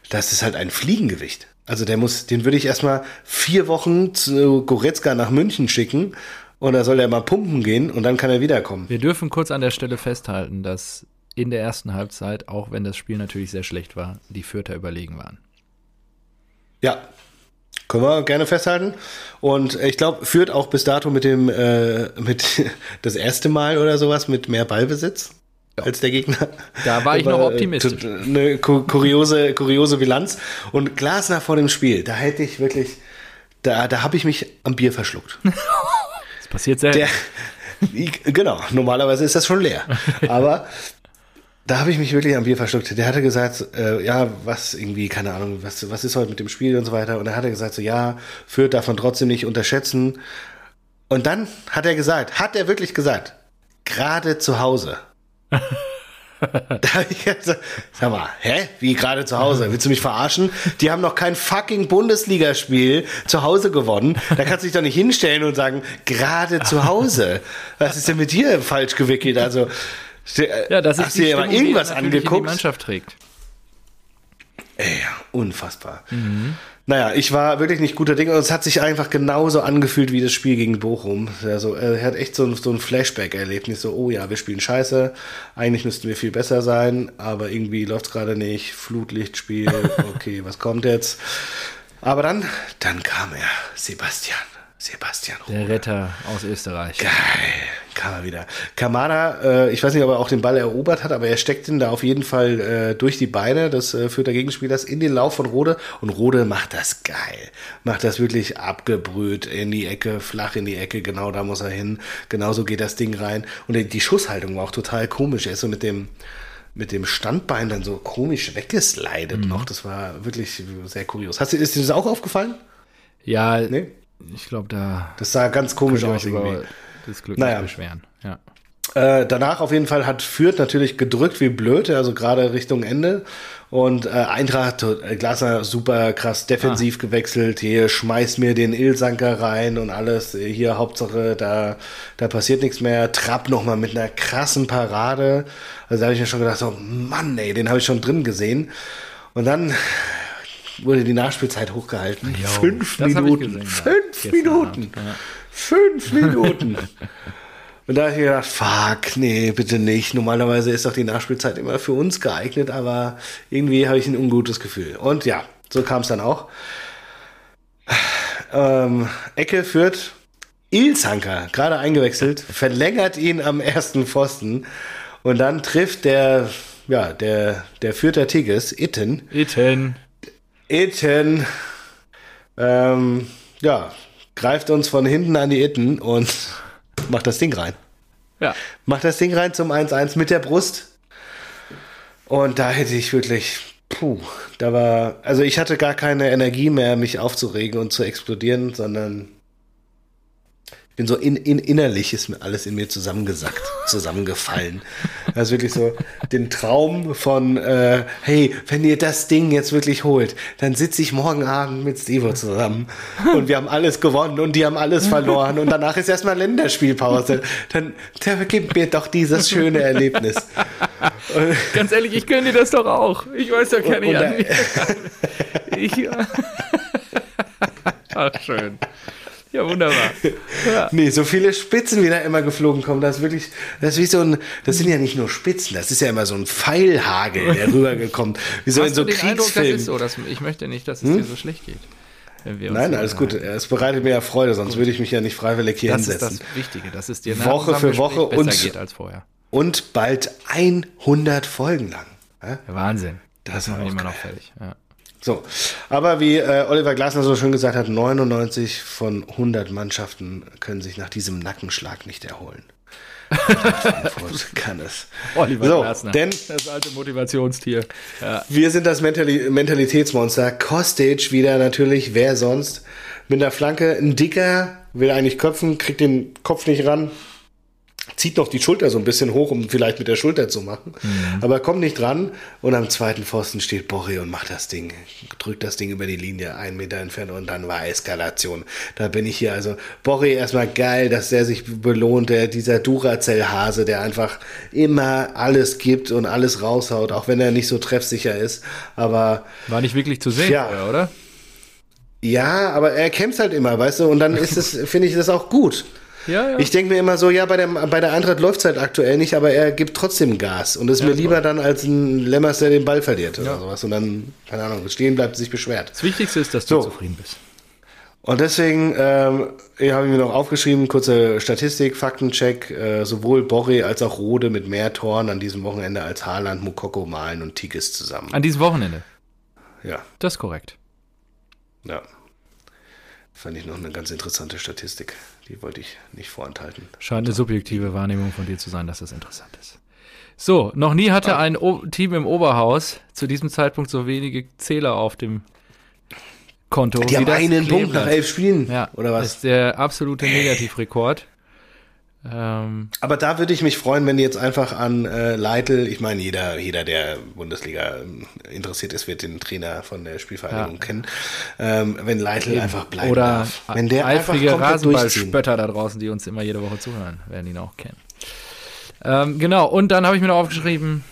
A: das ist halt ein Fliegengewicht. Also der muss, den würde ich erstmal vier Wochen zu Goretzka nach München schicken und da soll er mal pumpen gehen und dann kann er wiederkommen.
B: Wir dürfen kurz an der Stelle festhalten, dass in der ersten Halbzeit, auch wenn das Spiel natürlich sehr schlecht war, die Fürther überlegen waren.
A: Ja, können wir gerne festhalten. Und ich glaube, führt auch bis dato mit dem, äh, mit das erste Mal oder sowas mit mehr Ballbesitz als der Gegner.
B: Da war ich noch
A: äh,
B: optimistisch.
A: Eine ku- kuriose, kuriose Bilanz. Und Glasner vor dem Spiel, da hätte ich wirklich, da, da habe ich mich am Bier verschluckt.
B: Das passiert selten.
A: Der, genau, normalerweise ist das schon leer. Aber da habe ich mich wirklich am Bier verschluckt. Der hatte gesagt, äh, ja, was irgendwie, keine Ahnung, was, was ist heute mit dem Spiel und so weiter. Und er hatte gesagt, so, ja, Fürth darf man trotzdem nicht unterschätzen. Und dann hat er gesagt, hat er wirklich gesagt, gerade zu Hause. Da hab ich gesagt, sag mal, hä? Wie gerade zu Hause? Willst du mich verarschen? Die haben noch kein fucking Bundesligaspiel zu Hause gewonnen. Da kannst du dich doch nicht hinstellen und sagen, gerade zu Hause. Was ist denn mit dir falsch gewickelt? Also,
B: ja, das ist
A: hast mal
B: Stimmung, die
A: irgendwas
B: Die
A: angeguckt?
B: Mannschaft trägt.
A: Ey, unfassbar. Naja, ich war wirklich nicht guter Dinge und es hat sich einfach genauso angefühlt wie das Spiel gegen Bochum. Also, er hat echt so ein, so ein Flashback-Erlebnis, so, oh ja, wir spielen scheiße, eigentlich müssten wir viel besser sein, aber irgendwie läuft es gerade nicht, Flutlichtspiel, okay, was kommt jetzt? Aber dann, dann kam er, Sebastian, Sebastian
B: Der Retter aus Österreich.
A: Geil, kam er wieder. Kamada, äh, ich weiß nicht, ob er auch den Ball erobert hat, aber er steckt ihn da auf jeden Fall äh, durch die Beine des äh, Fürther Gegenspielers in den Lauf von Rode und Rode macht das geil. Macht das wirklich abgebrüht in die Ecke, flach in die Ecke, genau da muss er hin. Genauso geht das Ding rein. Und die Schusshaltung war auch total komisch. Er ist so mit dem mit dem Standbein dann so komisch weggeslidet noch. Das war wirklich sehr kurios. Hast du, ist dir das auch aufgefallen?
B: Ja,
A: Nee?
B: Ich glaube, da
A: Das sah ganz komisch aus irgendwie.
B: das Glück
A: Naja.
B: nicht beschweren. Ja.
A: Äh, danach auf jeden Fall hat Fürth natürlich gedrückt wie blöd, also gerade Richtung Ende. Und äh, Eintracht, äh, Glasner super krass defensiv gewechselt. Hier schmeißt mir den Ilsanker rein und alles. Hier Hauptsache, da, da passiert nichts mehr. Trapp nochmal mit einer krassen Parade. Also da habe ich mir schon gedacht, so Mann, ey, den habe ich schon drin gesehen. Und dann wurde die Nachspielzeit hochgehalten.
B: Jo,
A: Fünf Minuten.
B: gesehen, ja.
A: Fünf
B: Gestern
A: Minuten.
B: Ja.
A: Fünf Minuten. Und da habe ich gedacht, fuck, nee, bitte nicht. Normalerweise ist doch die Nachspielzeit immer für uns geeignet, aber irgendwie habe ich ein ungutes Gefühl. Und ja, so kam es dann auch. Ähm, Ecke führt Ilzanker, gerade eingewechselt, verlängert ihn am ersten Pfosten und dann trifft der, ja, der, der Fürther Tigges, Itten,
B: Itten.
A: Itten, ähm, ja, greift uns von hinten an die Itten und macht das Ding rein.
B: Ja.
A: Macht das Ding rein zum 1-1 mit der Brust. Und da hätte ich wirklich, puh, da war, also ich hatte gar keine Energie mehr, mich aufzuregen und zu explodieren, sondern Ich bin so in, in, innerlich ist mir alles in mir zusammengesackt, zusammengefallen. Das ist wirklich so den Traum von, äh, hey, wenn ihr das Ding jetzt wirklich holt, dann sitze ich morgen Abend mit Stevo zusammen und wir haben alles gewonnen und die haben alles verloren und danach ist erstmal Länderspielpause. Dann, dann gib mir doch dieses schöne Erlebnis.
B: Ganz ehrlich, ich gönne dir das doch auch. Ich weiß
A: Und- und
B: Ahnung. Ich, Ach, schön. Ja, wunderbar. Ja.
A: Nee, so viele Spitzen, wie da immer geflogen kommen, das ist wirklich, das ist wie so ein, das sind ja nicht nur Spitzen, das ist ja immer so ein Pfeilhagel, der rübergekommen, wie so in
B: Hast
A: so
B: du den Eindruck, das
A: Kriegsfilmen.
B: ist so? Dass, ich möchte nicht, dass es dir so schlecht geht.
A: Nein,
B: so
A: alles gut. Es bereitet mir ja Freude, sonst würde ich mich ja nicht freiwillig hier
B: Das ist
A: hinsetzen.
B: das Wichtige, dass es dir
A: Woche für Woche und-
B: geht als vorher.
A: Und bald 100 Folgen lang. Ja?
B: Wahnsinn.
A: Das
B: Das
A: ist
B: immer noch fertig. Ja.
A: So, aber wie äh, Oliver Glasner so schön gesagt hat, 99 von 100 Mannschaften können sich nach diesem Nackenschlag nicht erholen. Kann es.
B: Oliver
A: so,
B: Glasner,
A: denn
B: das alte Motivationstier. Ja.
A: wir sind das Mentali Mentalitätsmonster. Kostic wieder natürlich, wer sonst? Mit der Flanke, ein Dicker, will eigentlich köpfen, kriegt den Kopf nicht ran, zieht noch die Schulter so ein bisschen hoch, um vielleicht mit der Schulter zu machen, aber kommt nicht dran und am zweiten Pfosten steht Borri und macht das Ding, drückt das Ding über die Linie, einen Meter entfernt und dann war Eskalation. Da bin ich hier also, Borri erstmal geil, dass der sich belohnt, der, dieser Duracell-Hase, der einfach immer alles gibt und alles raushaut, auch wenn er nicht so treffsicher ist, aber
B: War nicht wirklich zu sehen,
A: Ja.
B: vorher, oder?
A: ja, aber er kämpft halt immer, weißt du, und dann ist es, finde ich das auch gut.
B: Ja, ja.
A: Ich denke mir immer so, ja, bei der, bei der Eintracht läuft es halt aktuell nicht, aber er gibt trotzdem Gas. Und ist mir lieber dann als ein Lemmers, der den Ball verliert oder
B: Ja.
A: sowas. Und dann, keine Ahnung, stehen bleibt, sich beschwert.
B: das Wichtigste ist, dass du
A: So.
B: zufrieden bist.
A: Und deswegen ähm, habe ich mir noch aufgeschrieben, kurze Statistik, Faktencheck, äh, sowohl Borre als auch Rode mit mehr Toren an diesem Wochenende als Haaland, Mukoko, Malen und Tigges zusammen.
B: An diesem Wochenende.
A: Ja,
B: Das ist korrekt.
A: ja. Fand ich noch eine ganz interessante Statistik. Die wollte ich nicht vorenthalten.
B: Scheint eine subjektive Wahrnehmung von dir zu sein, dass das interessant ist. So, noch nie
A: Ah.
B: hatte ein o Team im Oberhaus zu diesem Zeitpunkt so wenige Zähler auf dem Konto.
A: Die
B: wie
A: haben
B: das
A: einen Punkt nach elf Spielen,
B: Ja,
A: oder was?
B: ist der absolute Negativrekord. Ähm,
A: Aber da würde ich mich freuen, wenn die jetzt einfach an äh, Leitl, ich meine, jeder, jeder, der Bundesliga ähm, interessiert ist, wird den Trainer von der Spielvereinigung
B: Ja.
A: kennen. Ähm, wenn Leitl einfach bleiben
B: oder
A: darf. Wenn der einfach
B: eifrige. Rasenballspötter da draußen, die uns immer jede Woche zuhören, werden ihn auch kennen. Ähm, genau, und dann habe ich mir noch aufgeschrieben,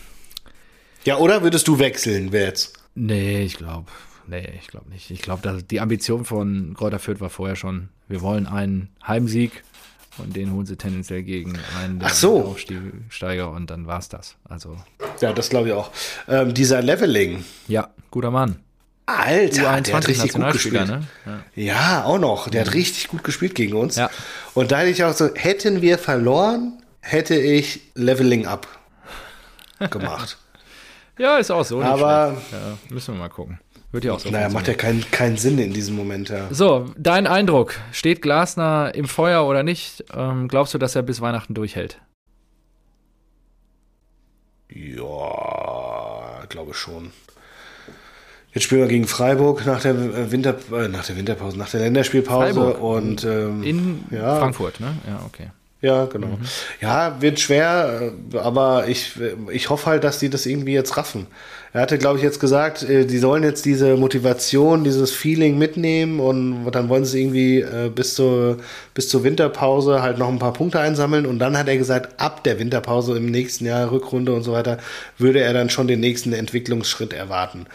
A: Ja, oder würdest du wechseln, wer jetzt?
B: Nee, ich glaube, nee, ich glaube nicht. Ich glaube, die Ambition von Kräuter Fürth war vorher schon, wir wollen einen Heimsieg und den holen sie tendenziell gegen einen der
A: so.
B: Aufsteiger und dann war's das. Also,
A: Ja, das glaube ich auch. Ähm, dieser Leveling.
B: ja, guter Mann.
A: Alter, der hat richtig gut gespielt.
B: ne? Ja.
A: Ja, auch noch. Der hat richtig gut gespielt gegen uns.
B: Ja.
A: Und da hätte ich auch so, hätten wir verloren, hätte ich Leveling up gemacht.
B: ja, ist auch so.
A: Aber-
B: ja, müssen wir mal gucken. Wird ja auch so.
A: naja, macht ja keinen keinen Sinn in diesem Moment. Ja.
B: So, dein Eindruck. Steht Glasner im Feuer oder nicht? Ähm, glaubst du, dass er bis Weihnachten durchhält?
A: Ja, glaube schon. Jetzt spielen wir gegen Freiburg nach der Winter äh, nach der Winterpause, nach der Länderspielpause
B: Freiburg.
A: und ähm,
B: In
A: Ja.
B: Frankfurt, ne? Ja, okay.
A: ja, genau.
B: Mhm.
A: Ja, wird schwer, äh, aber ich, ich hoffe halt, dass die das irgendwie jetzt raffen. Er hatte, glaube ich, jetzt gesagt, äh, die sollen jetzt diese Motivation, dieses Feeling mitnehmen und dann wollen sie irgendwie äh, bis zur, bis zur Winterpause halt noch ein paar Punkte einsammeln und dann hat er gesagt, ab der Winterpause im nächsten Jahr, Rückrunde und so weiter, würde er dann schon den nächsten Entwicklungsschritt erwarten.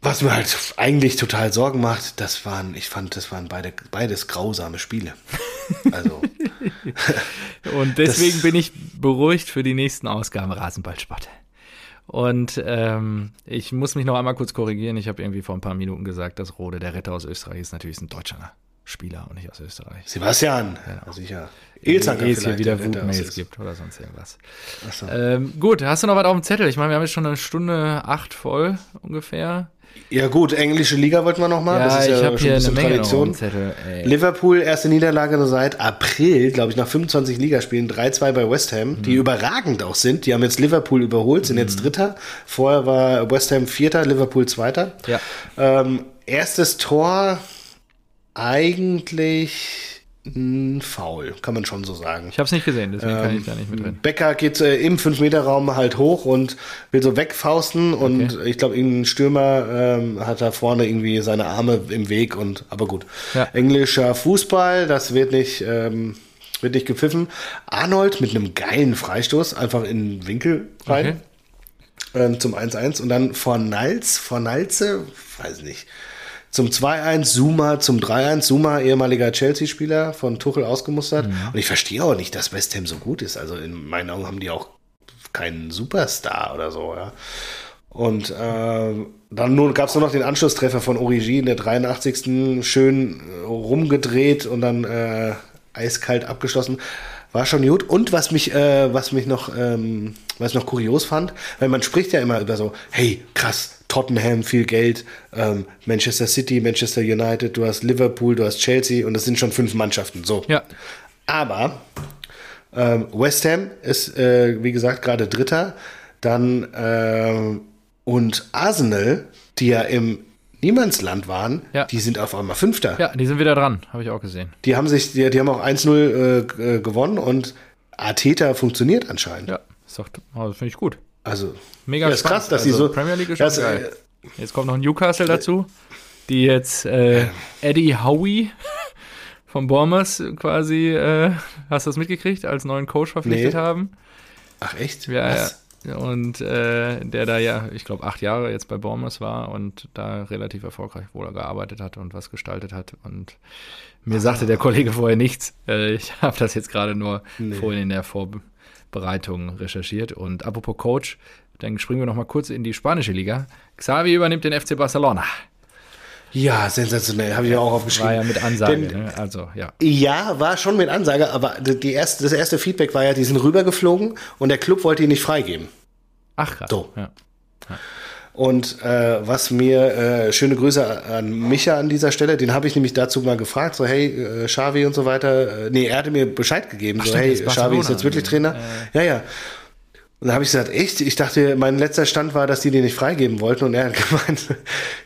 A: Was mir halt eigentlich total Sorgen macht, das waren, ich fand, das waren beide, beides grausame Spiele. Also,
B: Und deswegen bin ich beruhigt für die nächsten Ausgaben Rasenballsport. Und ähm, ich muss mich noch einmal kurz korrigieren. Ich habe irgendwie vor ein paar Minuten gesagt, dass Rode, der Retter aus Österreich, ist natürlich ein deutscher Spieler und nicht aus Österreich.
A: Sebastian, sicher. Ilzanker
B: Ehe es hier wieder Wutmails gibt oder sonst irgendwas.
A: So.
B: Ähm, gut, hast du noch was auf dem Zettel? Ich meine, wir haben jetzt schon eine Stunde acht voll ungefähr.
A: Ja gut, englische Liga wollten wir noch mal. das ist ja
B: ich habe
A: schon
B: hier
A: ein
B: eine
A: bisschen
B: auf
A: Tradition.
B: Zettel.
A: Liverpool, erste Niederlage seit April, glaube ich, nach 25 Ligaspielen, 3-2 bei West Ham,
B: Mhm.
A: die überragend auch sind. Die haben jetzt Liverpool überholt, sind jetzt Dritter. Vorher war West Ham Vierter, Liverpool Zweiter.
B: Ja.
A: Ähm, erstes Tor eigentlich Foul, kann man schon so sagen.
B: Ich habe es nicht gesehen, deswegen kann ich da nicht mit drin.
A: Becker geht äh, im 5-Meter-Raum halt hoch und will so wegfausten und ich glaube, irgendein Stürmer ähm, hat da vorne irgendwie seine Arme im Weg und aber gut.
B: Ja.
A: Englischer Fußball, das wird nicht, ähm, wird nicht gepfiffen. Arnold mit einem geilen Freistoß einfach in den Winkel rein
B: Okay.
A: ähm, zum 1-1 und dann Fornals, Fornalze, weiß nicht. Zum 2-1 Zuma, zum 3-1 Zuma, ehemaliger Chelsea-Spieler von Tuchel ausgemustert. Und ich verstehe auch nicht, dass West Ham so gut ist. Also in meinen Augen haben die auch keinen Superstar oder so, ja. Und äh, dann nur, gab es nur noch den Anschlusstreffer von Origi in der 83. Schön äh, rumgedreht und dann äh, eiskalt abgeschlossen. War schon gut. Und was mich, äh, was mich noch, ähm, was ich noch kurios fand, weil man spricht ja immer über so, hey, krass, Tottenham, viel Geld, ähm, Manchester City, Manchester United, du hast Liverpool, du hast Chelsea und das sind schon fünf Mannschaften. So.
B: Ja,
A: Aber ähm, West Ham ist, äh, wie gesagt, gerade Dritter. Dann ähm, und Arsenal, die ja im Niemandsland waren,
B: Ja.
A: die sind auf einmal Fünfter.
B: ja, die sind wieder dran, habe ich auch gesehen.
A: Die haben sich, die, die haben auch 1-0 äh, äh, gewonnen und Arteta funktioniert anscheinend.
B: Ja, also finde ich gut.
A: Also
B: Mega
A: ja, ist krass, dass
B: also,
A: die so
B: Premier League ist
A: das,
B: geil.
A: äh,
B: Jetzt kommt noch Newcastle dazu, die jetzt äh, Eddie Howie von Bournemouth quasi, äh, hast du das mitgekriegt, als neuen Coach verpflichtet
A: Nee.
B: haben.
A: Ach echt?
B: Ja,
A: Was?
B: ja. Und äh, der da ja, ich glaube, acht Jahre jetzt bei Bournemouth war und da relativ erfolgreich wohl gearbeitet hat und was gestaltet hat. Und mir sagte der Kollege vorher nichts. Äh, ich habe das jetzt gerade nur vorhin in der Vorbereitung recherchiert. Und apropos Coach, dann springen wir noch mal kurz in die spanische Liga. Xavi übernimmt den FC Barcelona.
A: Ja, sensationell, habe ich ja auch aufgeschrieben.
B: War ja mit Ansage.
A: Denn-
B: ne? Also, ja.
A: Ja, war schon mit Ansage, aber die erste, das erste Feedback war ja, die sind rübergeflogen und der Club wollte ihn nicht freigeben.
B: Ach, krass.
A: So.
B: Ja.
A: Und äh, was mir, äh, schöne Grüße an Micha an dieser Stelle, den habe ich nämlich dazu mal gefragt, so hey, äh, Xavi und so weiter. Äh, nee, er hatte mir Bescheid gegeben, so
B: stimmt,
A: hey, Xavi ist jetzt wirklich Trainer. Ja, ja. Und da habe ich gesagt, echt? Ich dachte, mein letzter Stand war, dass die den nicht freigeben wollten. Und er hat gemeint,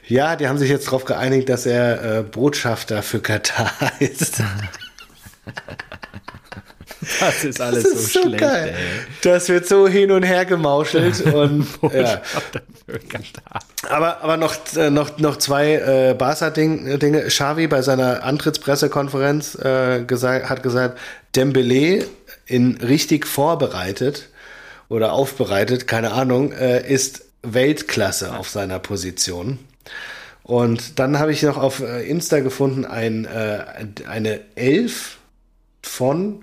A: ja, die haben sich jetzt darauf geeinigt, dass er äh, Botschafter für Katar ist.
B: Das ist alles
A: Das ist
B: so,
A: so
B: schlecht,
A: geil.
B: ey.
A: Das wird so hin und her gemauschelt und ja. Aber, aber noch, äh, noch, noch zwei äh, Barca-Dinge. Xavi bei seiner Antrittspressekonferenz äh, gesagt, hat gesagt, Dembele in richtig vorbereitet oder aufbereitet, keine Ahnung, äh, ist Weltklasse auf seiner Position. Und dann habe ich noch auf äh, Insta gefunden ein, äh, eine Elf von,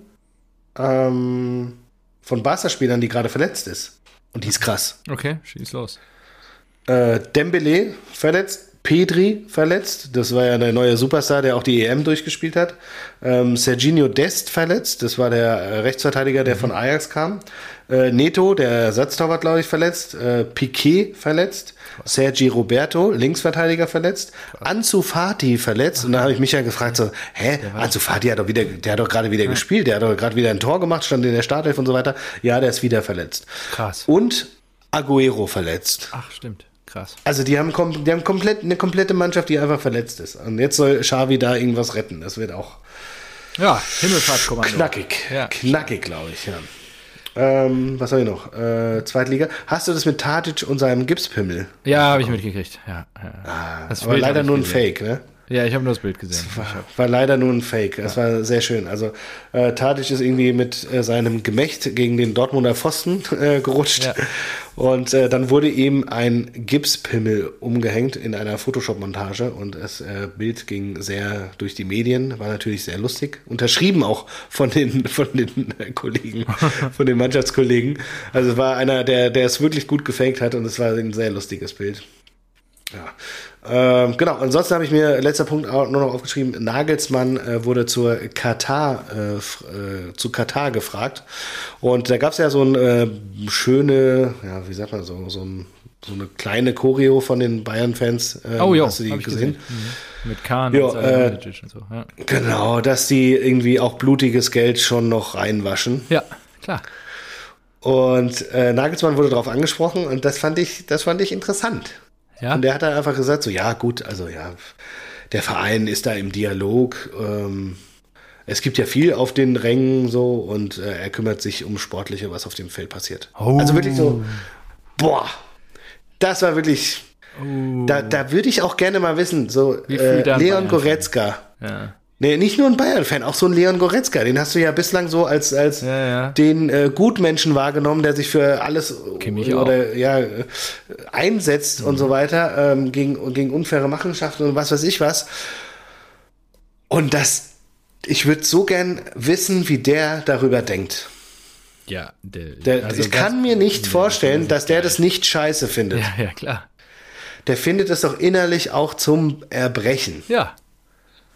A: ähm, von Barca-Spielern, die gerade verletzt ist. Und die ist krass.
B: Okay, schieß los.
A: Äh, Dembele verletzt, Pedri verletzt, das war ja der neue Superstar, der auch die EM durchgespielt hat. Ähm, Serginho Dest verletzt, das war der äh, Rechtsverteidiger, der von Ajax kam. Äh, Neto, der Ersatztorwart, glaube ich, verletzt. Äh, Piquet verletzt. Sergi Roberto, Linksverteidiger, verletzt. Ansu Fati verletzt. Und da habe ich mich ja gefragt, so, hä, Ansu Fati hat doch wieder, der hat doch gerade wieder gespielt, der hat doch gerade wieder ein Tor gemacht, stand in der Startelf und so weiter. Ja, der ist wieder verletzt.
B: Krass.
A: Und Aguero verletzt.
B: Ach, stimmt. Krass.
A: Also die haben, kom die haben komplett, eine komplette Mannschaft, die einfach verletzt ist. Und jetzt soll Xavi da irgendwas retten. Das wird auch
B: Ja, Himmelfahrtskommando.
A: knackig.
B: Ja.
A: Knackig, glaube ich, ja. Ähm, was habe ich noch? Äh, Zweitliga. Hast du das mit Tadic und seinem Gipspimmel?
B: Ja, habe ich mitgekriegt. Ja, ja. Das
A: Aber leider nur ein. Fake, ne?
B: Ja, ich habe nur das Bild gesehen.
A: War, war leider nur ein Fake. Das war sehr schön. Also äh, Tadic ist irgendwie mit äh, seinem Gemächt gegen den Dortmunder Pfosten äh, gerutscht.
B: Ja.
A: Und äh, dann wurde ihm ein Gipspimmel umgehängt in einer Photoshop-Montage und das äh, Bild ging sehr durch die Medien, war natürlich sehr lustig. Unterschrieben auch von den, von den äh, Kollegen, von den Mannschaftskollegen. Also es war einer, der, der es wirklich gut gefaked hat und es war ein sehr lustiges Bild. Ja. Ähm, genau, ansonsten habe ich mir, letzter Punkt auch nur noch aufgeschrieben, Nagelsmann äh, wurde zur Katar, äh, äh, zu Katar gefragt. Und da gab es ja so eine äh, schöne, ja, wie sagt man, so, so, ein, so eine kleine Choreo von den Bayern-Fans. Ähm,
B: Oh ja,
A: hast du die gesehen?
B: gesehen. Mhm. Mit Kahn
A: Jo,
B: und
A: äh,
B: und so. Ja.
A: Genau, dass die irgendwie auch blutiges Geld schon noch reinwaschen.
B: ja, klar.
A: Und äh, Nagelsmann wurde darauf angesprochen und das fand ich, das fand ich interessant.
B: Ja,
A: Und der hat dann einfach gesagt, so ja gut, also ja, der Verein ist da im Dialog. Ähm, es gibt ja viel auf den Rängen so und äh, er kümmert sich um Sportliche, was auf dem Feld passiert.
B: Oh.
A: Also wirklich so, boah, das war wirklich, da, da würde ich auch gerne mal wissen, so
B: Wie
A: äh, Leon? Goretzka.
B: Ja.
A: Nee, nicht nur ein Bayern-Fan, auch so ein Leon Goretzka. Den hast du ja bislang so als, als
B: Ja, ja.
A: den äh, Gutmenschen wahrgenommen, der sich für alles oder ja äh, einsetzt und so weiter ähm, gegen, gegen unfaire Machenschaften und was weiß ich was. Und das, ich würde so gern wissen, wie der darüber denkt.
B: Ja, der,
A: Der,
B: also
A: ich kann mir nicht vorstellen,
B: das
A: dass der das nicht scheiße findet.
B: Ja, ja, klar.
A: Der findet es doch innerlich auch zum Erbrechen.
B: Ja.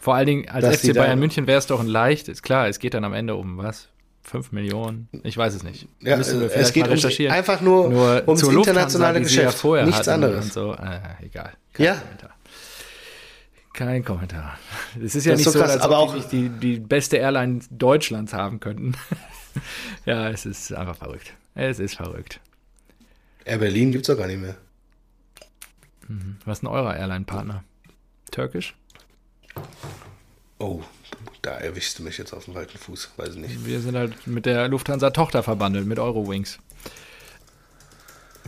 B: Vor allen Dingen als
A: Dass
B: FC Bayern München wäre es doch ein leicht, ist klar, es geht dann am Ende um was? 5 Millionen? Ich weiß es nicht.
A: Ja,
B: wir
A: es geht ums, einfach nur,
B: Nur
A: ums internationale
B: ja
A: Geschäft.
B: vorher
A: Nichts anderes.
B: Und so. Äh, egal.
A: Ja.
B: Kommentar. Kein Kommentar. Es ist ja
A: Das ist
B: nicht
A: so
B: so,
A: krass,
B: als
A: aber
B: ob
A: auch-
B: die die, beste Airline Deutschlands haben könnten. ja, es ist einfach verrückt. Es ist verrückt.
A: Air Berlin gibt's doch gar nicht mehr.
B: Was ist denn euer Airline-Partner? Türkisch?
A: Oh, da erwischst du mich jetzt auf dem kalten Fuß. Weiß ich nicht.
B: Wir sind halt mit der Lufthansa-Tochter verbandelt, mit Eurowings.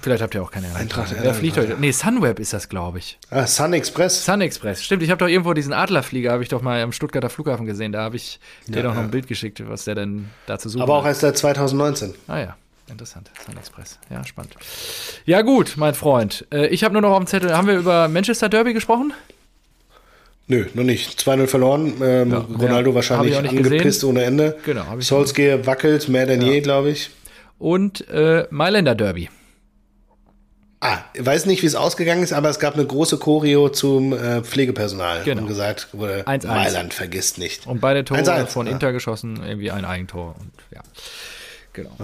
B: Vielleicht habt ihr auch keine
A: Eintracht
B: Airline. Wer fliegt heute? Nee, Sunweb ist das, glaube ich.
A: Ah, Sun Express.
B: Sun Express. Stimmt, ich habe doch irgendwo diesen Adlerflieger, habe ich doch mal am Stuttgarter Flughafen gesehen. Da habe ich dir
A: Ja,
B: doch noch
A: ja.
B: ein Bild geschickt, was der denn dazu sucht.
A: Aber auch erst seit 2019.
B: Ah ja, interessant. Sun Express. Ja, spannend. Ja gut, mein Freund. Äh, Ich habe nur noch auf dem Zettel, haben wir über Manchester Derby gesprochen?
A: Nö, noch nicht. 2-0 verloren. Ähm,
B: Ja,
A: Ronaldo
B: ja,
A: wahrscheinlich angepisst ohne Ende.
B: Genau,
A: Solskjaer wackelt mehr denn je, glaube ich.
B: Und äh, Mailänder Derby.
A: Ah, ich weiß nicht, wie es ausgegangen ist, aber es gab eine große Choreo zum äh, Pflegepersonal.
B: Genau.
A: Und gesagt wurde,
B: 1-1.
A: Mailand vergisst nicht.
B: Und beide Tore
A: 1-1,
B: von
A: ja.
B: Inter geschossen, irgendwie ein Eigentor. Und ja, genau.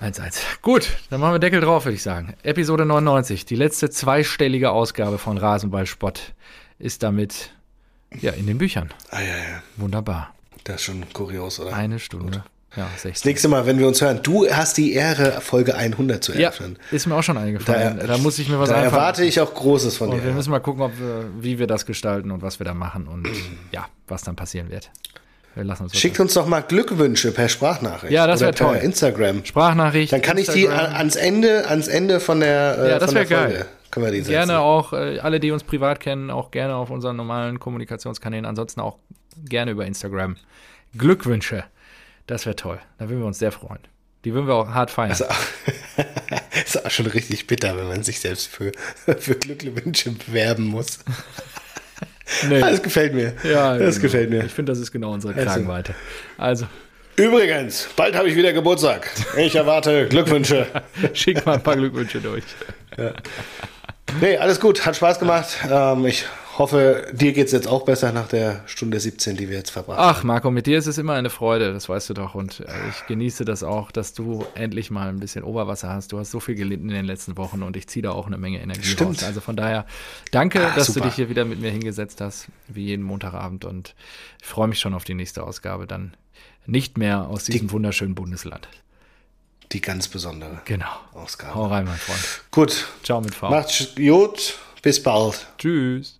B: 1-1. Gut, dann machen wir Deckel drauf, würde ich sagen. Episode 99, die letzte zweistellige Ausgabe von Rasenballspott ist damit ja in den Büchern.
A: Ah, ja, ja.
B: Wunderbar.
A: Das ist schon kurios, oder?
B: Eine Stunde. Ja,
A: Das
B: 16.
A: nächste Mal, wenn wir uns hören, du hast die Ehre, Folge 100 zu
B: Ja,
A: eröffnen.
B: ist mir auch schon
A: Da,
B: eingefallen. Da, muss ich mir was
A: da
B: einfallen
A: erwarte ich auch Großes von
B: Und wir
A: dir.
B: müssen mal gucken, ob wir, wie wir das gestalten und was wir da machen und ja, was dann passieren wird. Wir lassen uns
A: Schickt uns doch mal Glückwünsche per Sprachnachricht.
B: Ja, das
A: Oder
B: wär toll.
A: Instagram.
B: Sprachnachricht.
A: Dann kann ich die
B: Instagram.
A: ans Ende, ans Ende von der, äh,
B: Ja, das
A: von der Folge.
B: geil.
A: Können wir die setzen.
B: Gerne auch, äh, alle, die uns privat kennen, auch gerne auf unseren normalen Kommunikationskanälen. Ansonsten auch gerne über Instagram. Glückwünsche. Das wäre toll. Da würden wir uns sehr freuen. Die würden wir auch hart feiern.
A: Das ist auch, schon richtig bitter, wenn man sich selbst für, für Glückwünsche bewerben muss.
B: nee.
A: Das gefällt mir.
B: ja,
A: das
B: genau.
A: gefällt mir.
B: Ich finde, das ist genau unsere
A: Also.
B: Kragenweite. Also,
A: Übrigens, bald habe ich wieder Geburtstag. Ich erwarte Glückwünsche.
B: schick mal ein paar Glückwünsche durch.
A: Nee, alles gut, hat Spaß gemacht. Ähm, ich hoffe, dir geht es jetzt auch besser nach der Stunde 17, die wir jetzt verbracht haben.
B: Ach, Marco, mit dir ist es immer eine Freude, das weißt du doch. Und äh, ich genieße das auch, dass du endlich mal ein bisschen Oberwasser hast. Du hast so viel gelitten in den letzten Wochen und ich ziehe da auch eine Menge Energie
A: Stimmt.
B: raus. Also von daher, danke,
A: Ah,
B: dass
A: super.
B: du dich hier wieder mit mir hingesetzt hast, wie jeden Montagabend. Und ich freue mich schon auf die nächste Ausgabe. Dann nicht mehr aus diesem wunderschönen Bundesland.
A: Die ganz besondere
B: Genau.
A: Ausgabe.
B: Hau rein, mein Freund.
A: Gut,
B: Ciao mit V.
A: macht's gut, bis bald.
B: Tschüss.